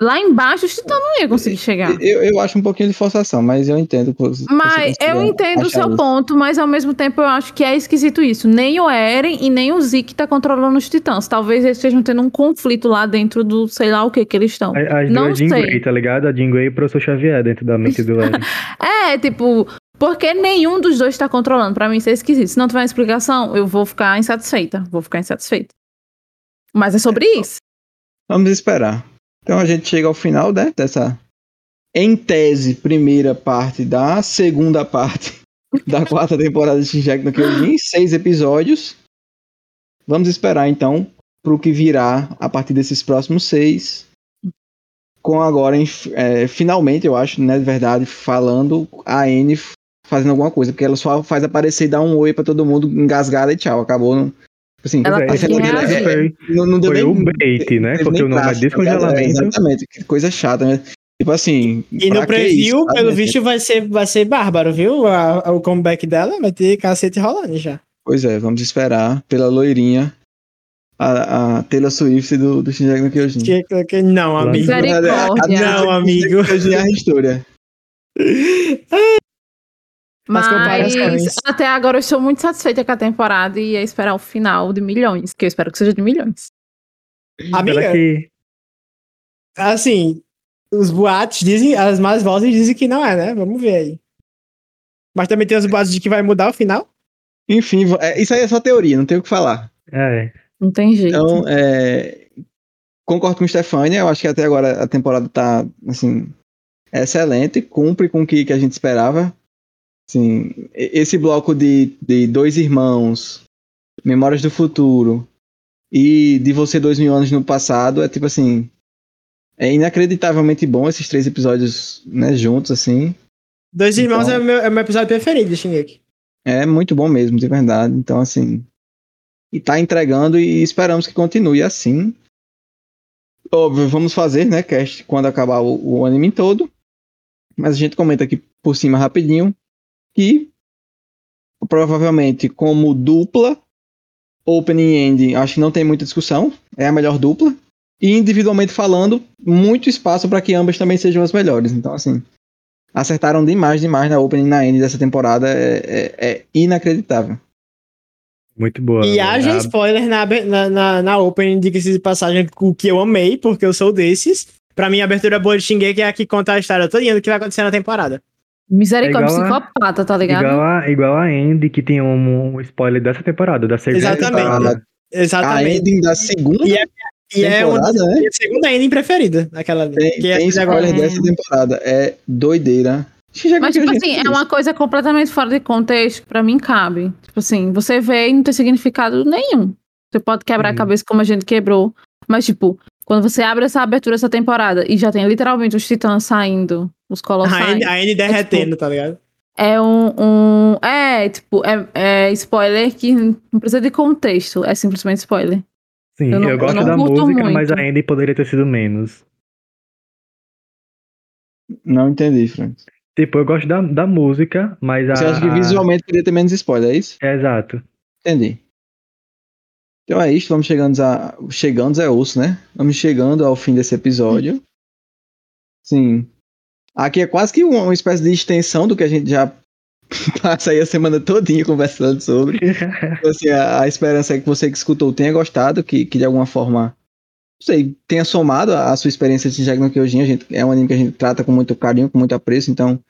Speaker 4: Lá embaixo, os titãs não iam conseguir chegar.
Speaker 1: Eu, eu acho um pouquinho de forçação, mas eu entendo.
Speaker 4: Mas eu entendo o seu
Speaker 1: isso.
Speaker 4: ponto, mas ao mesmo tempo eu acho que é esquisito isso. Nem o Eren e nem o Zeke tá controlando os titãs. Talvez eles estejam tendo um conflito lá dentro do sei lá o que que eles estão.
Speaker 2: A- As
Speaker 4: Não
Speaker 2: duas Jean
Speaker 4: sei.
Speaker 2: Grey, tá ligado? A Jean Grey e o professor Xavier dentro da mente do [laughs] Eren.
Speaker 4: É, tipo, porque nenhum dos dois tá controlando. Pra mim isso é esquisito. Se não tiver uma explicação, eu vou ficar insatisfeita. Vou ficar insatisfeita. Mas é sobre isso.
Speaker 1: Vamos esperar. Então a gente chega ao final né, dessa, em tese, primeira parte da segunda parte [laughs] da quarta temporada de Shinjek no Kyojin, seis episódios. Vamos esperar então pro que virá a partir desses próximos seis. Com agora, é, finalmente, eu acho, né, de verdade, falando a N fazendo alguma coisa, porque ela só faz aparecer e dá um oi pra todo mundo engasgada e tchau, acabou. Não, assim,
Speaker 4: Ela tá
Speaker 2: é,
Speaker 1: não, não deu
Speaker 2: foi
Speaker 1: nem
Speaker 2: o bait, né? Porque o nome é
Speaker 1: ligado? É,
Speaker 2: descongelamento.
Speaker 1: exatamente, que coisa chata, né? Tipo assim.
Speaker 3: E
Speaker 1: pra
Speaker 3: no preview,
Speaker 1: isso,
Speaker 3: pelo visto, vai ser, vai ser bárbaro, viu? A- a- o comeback dela vai ter cacete rolando já.
Speaker 1: Pois é, vamos esperar pela loirinha. A, a Taylor Swift do, do Shinji no Kyojin.
Speaker 3: Que, que- que- não, amigo. Não, amigo.
Speaker 1: Kyojin é a história. [laughs]
Speaker 3: As
Speaker 4: Mas
Speaker 3: comparações.
Speaker 4: até agora eu estou muito satisfeita com a temporada e é esperar o final de milhões, que eu espero que seja de milhões.
Speaker 3: Amiga,
Speaker 2: que
Speaker 3: assim, os boatos dizem, as más vozes dizem que não é, né? Vamos ver aí. Mas também tem os boatos de que vai mudar o final.
Speaker 1: Enfim, é, isso aí é só teoria, não tem o que falar.
Speaker 2: É,
Speaker 4: Não tem jeito.
Speaker 1: Então, é, concordo com o Stefania, eu acho que até agora a temporada tá, assim, excelente, cumpre com o que, que a gente esperava. E- esse bloco de, de dois irmãos, Memórias do Futuro e de você dois mil anos no passado é tipo assim, é inacreditavelmente bom esses três episódios, né, juntos, assim.
Speaker 3: Dois Irmãos
Speaker 1: Então-
Speaker 3: é, o meu, é o meu episódio preferido de Shingeki.
Speaker 1: É muito bom mesmo, de verdade. Então, assim. E tá entregando e esperamos que continue assim. Óbvio, vamos fazer, né, cast quando acabar o, o anime todo. Mas a gente comenta aqui por cima rapidinho que provavelmente como dupla, opening e ending, acho que não tem muita discussão. É a melhor dupla. E individualmente falando, muito espaço para que ambas também sejam as melhores. Então, assim, acertaram demais, demais na opening e na end dessa temporada. É, é- é inacreditável.
Speaker 2: muito boa.
Speaker 3: E haja
Speaker 2: A-
Speaker 3: spoiler na, na, na, na Open, diga-se de passagem, o que eu amei, porque eu sou desses. Pra mim, a abertura boa de Shingeki é a que conta a história todinha do que vai acontecer na temporada.
Speaker 4: Misericórdia,
Speaker 2: É igual a-
Speaker 4: psicopata, tá ligado?
Speaker 2: Igual a, igual a Andy, que tem um, um spoiler dessa temporada, da segunda
Speaker 3: Exatamente.
Speaker 2: temporada.
Speaker 1: A
Speaker 3: Exatamente.
Speaker 1: ending da segunda
Speaker 3: E E é uma
Speaker 1: temporada, né?
Speaker 3: minha segunda ending preferida daquela ali.
Speaker 1: Tem,
Speaker 3: que é
Speaker 1: tem
Speaker 3: essa de agora.
Speaker 1: spoiler dessa temporada. É doideira.
Speaker 4: Mas, tipo assim, é uma coisa completamente fora de contexto, que pra mim cabe. Tipo assim, você vê e não tem significado nenhum. Você pode quebrar
Speaker 2: Uhum.
Speaker 4: a cabeça como a gente quebrou. Mas, tipo, quando você abre essa abertura, essa temporada, e já tem literalmente os titãs saindo, os
Speaker 3: A
Speaker 4: colossais.
Speaker 3: A Anne derretendo, tá ligado?
Speaker 4: É um, um. É, tipo, é, é spoiler que não precisa de contexto. É simplesmente spoiler.
Speaker 2: Sim,
Speaker 4: Eu
Speaker 2: eu,
Speaker 4: não- eu
Speaker 2: gosto
Speaker 4: não
Speaker 2: da música, mas
Speaker 4: muito.
Speaker 2: a Andy poderia ter sido menos.
Speaker 1: Não entendi, Frank.
Speaker 2: Tipo, eu gosto da, da música, mas a.
Speaker 1: Você acha que visualmente poderia ter menos spoiler, é isso?
Speaker 2: É, exato.
Speaker 1: Entendi. Então é isso, vamos chegando a. Chegando é osso, né? Vamos chegando ao fim desse episódio. Sim. Aqui é quase que uma, uma espécie de extensão do que a gente já [laughs] passa aí a semana todinha conversando sobre. [laughs] Então, assim, a, a esperança é que você que escutou tenha gostado, que, que de alguma forma, não sei, tenha somado a, a sua experiência de Shingeki no Kyojin. A gente, é um anime que a gente trata com muito carinho, com muito apreço, então,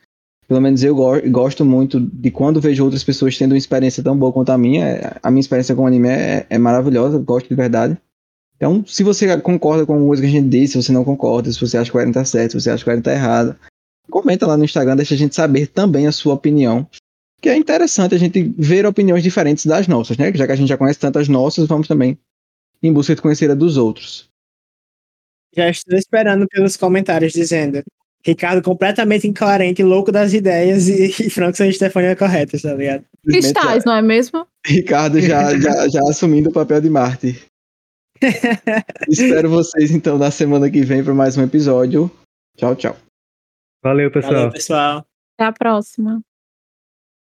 Speaker 1: pelo menos eu go- gosto muito de quando vejo outras pessoas tendo uma experiência tão boa quanto a minha. É- A minha experiência com o anime é, é maravilhosa, gosto de verdade. Então, se você concorda com alguma coisa que a gente disse, se você não concorda, se você acha que o Eren tá certo, se você acha que o Eren tá errado, comenta lá no Instagram, deixa a gente saber também a sua opinião. Que é interessante a gente ver opiniões diferentes das nossas, né? Já que a gente já conhece tantas nossas, vamos também em busca de conhecer a dos outros.
Speaker 3: Já estou esperando pelos comentários dizendo. Ricardo completamente incoerente, louco das ideias e, e Franco e Stefania corretas, tá ligado?
Speaker 4: Cristais, não é mesmo?
Speaker 1: Ricardo já, já, já assumindo o papel de Marte. [laughs] Espero vocês então na semana que vem para mais um episódio. Tchau, tchau.
Speaker 2: Valeu, pessoal.
Speaker 3: Valeu, pessoal.
Speaker 4: Até a próxima.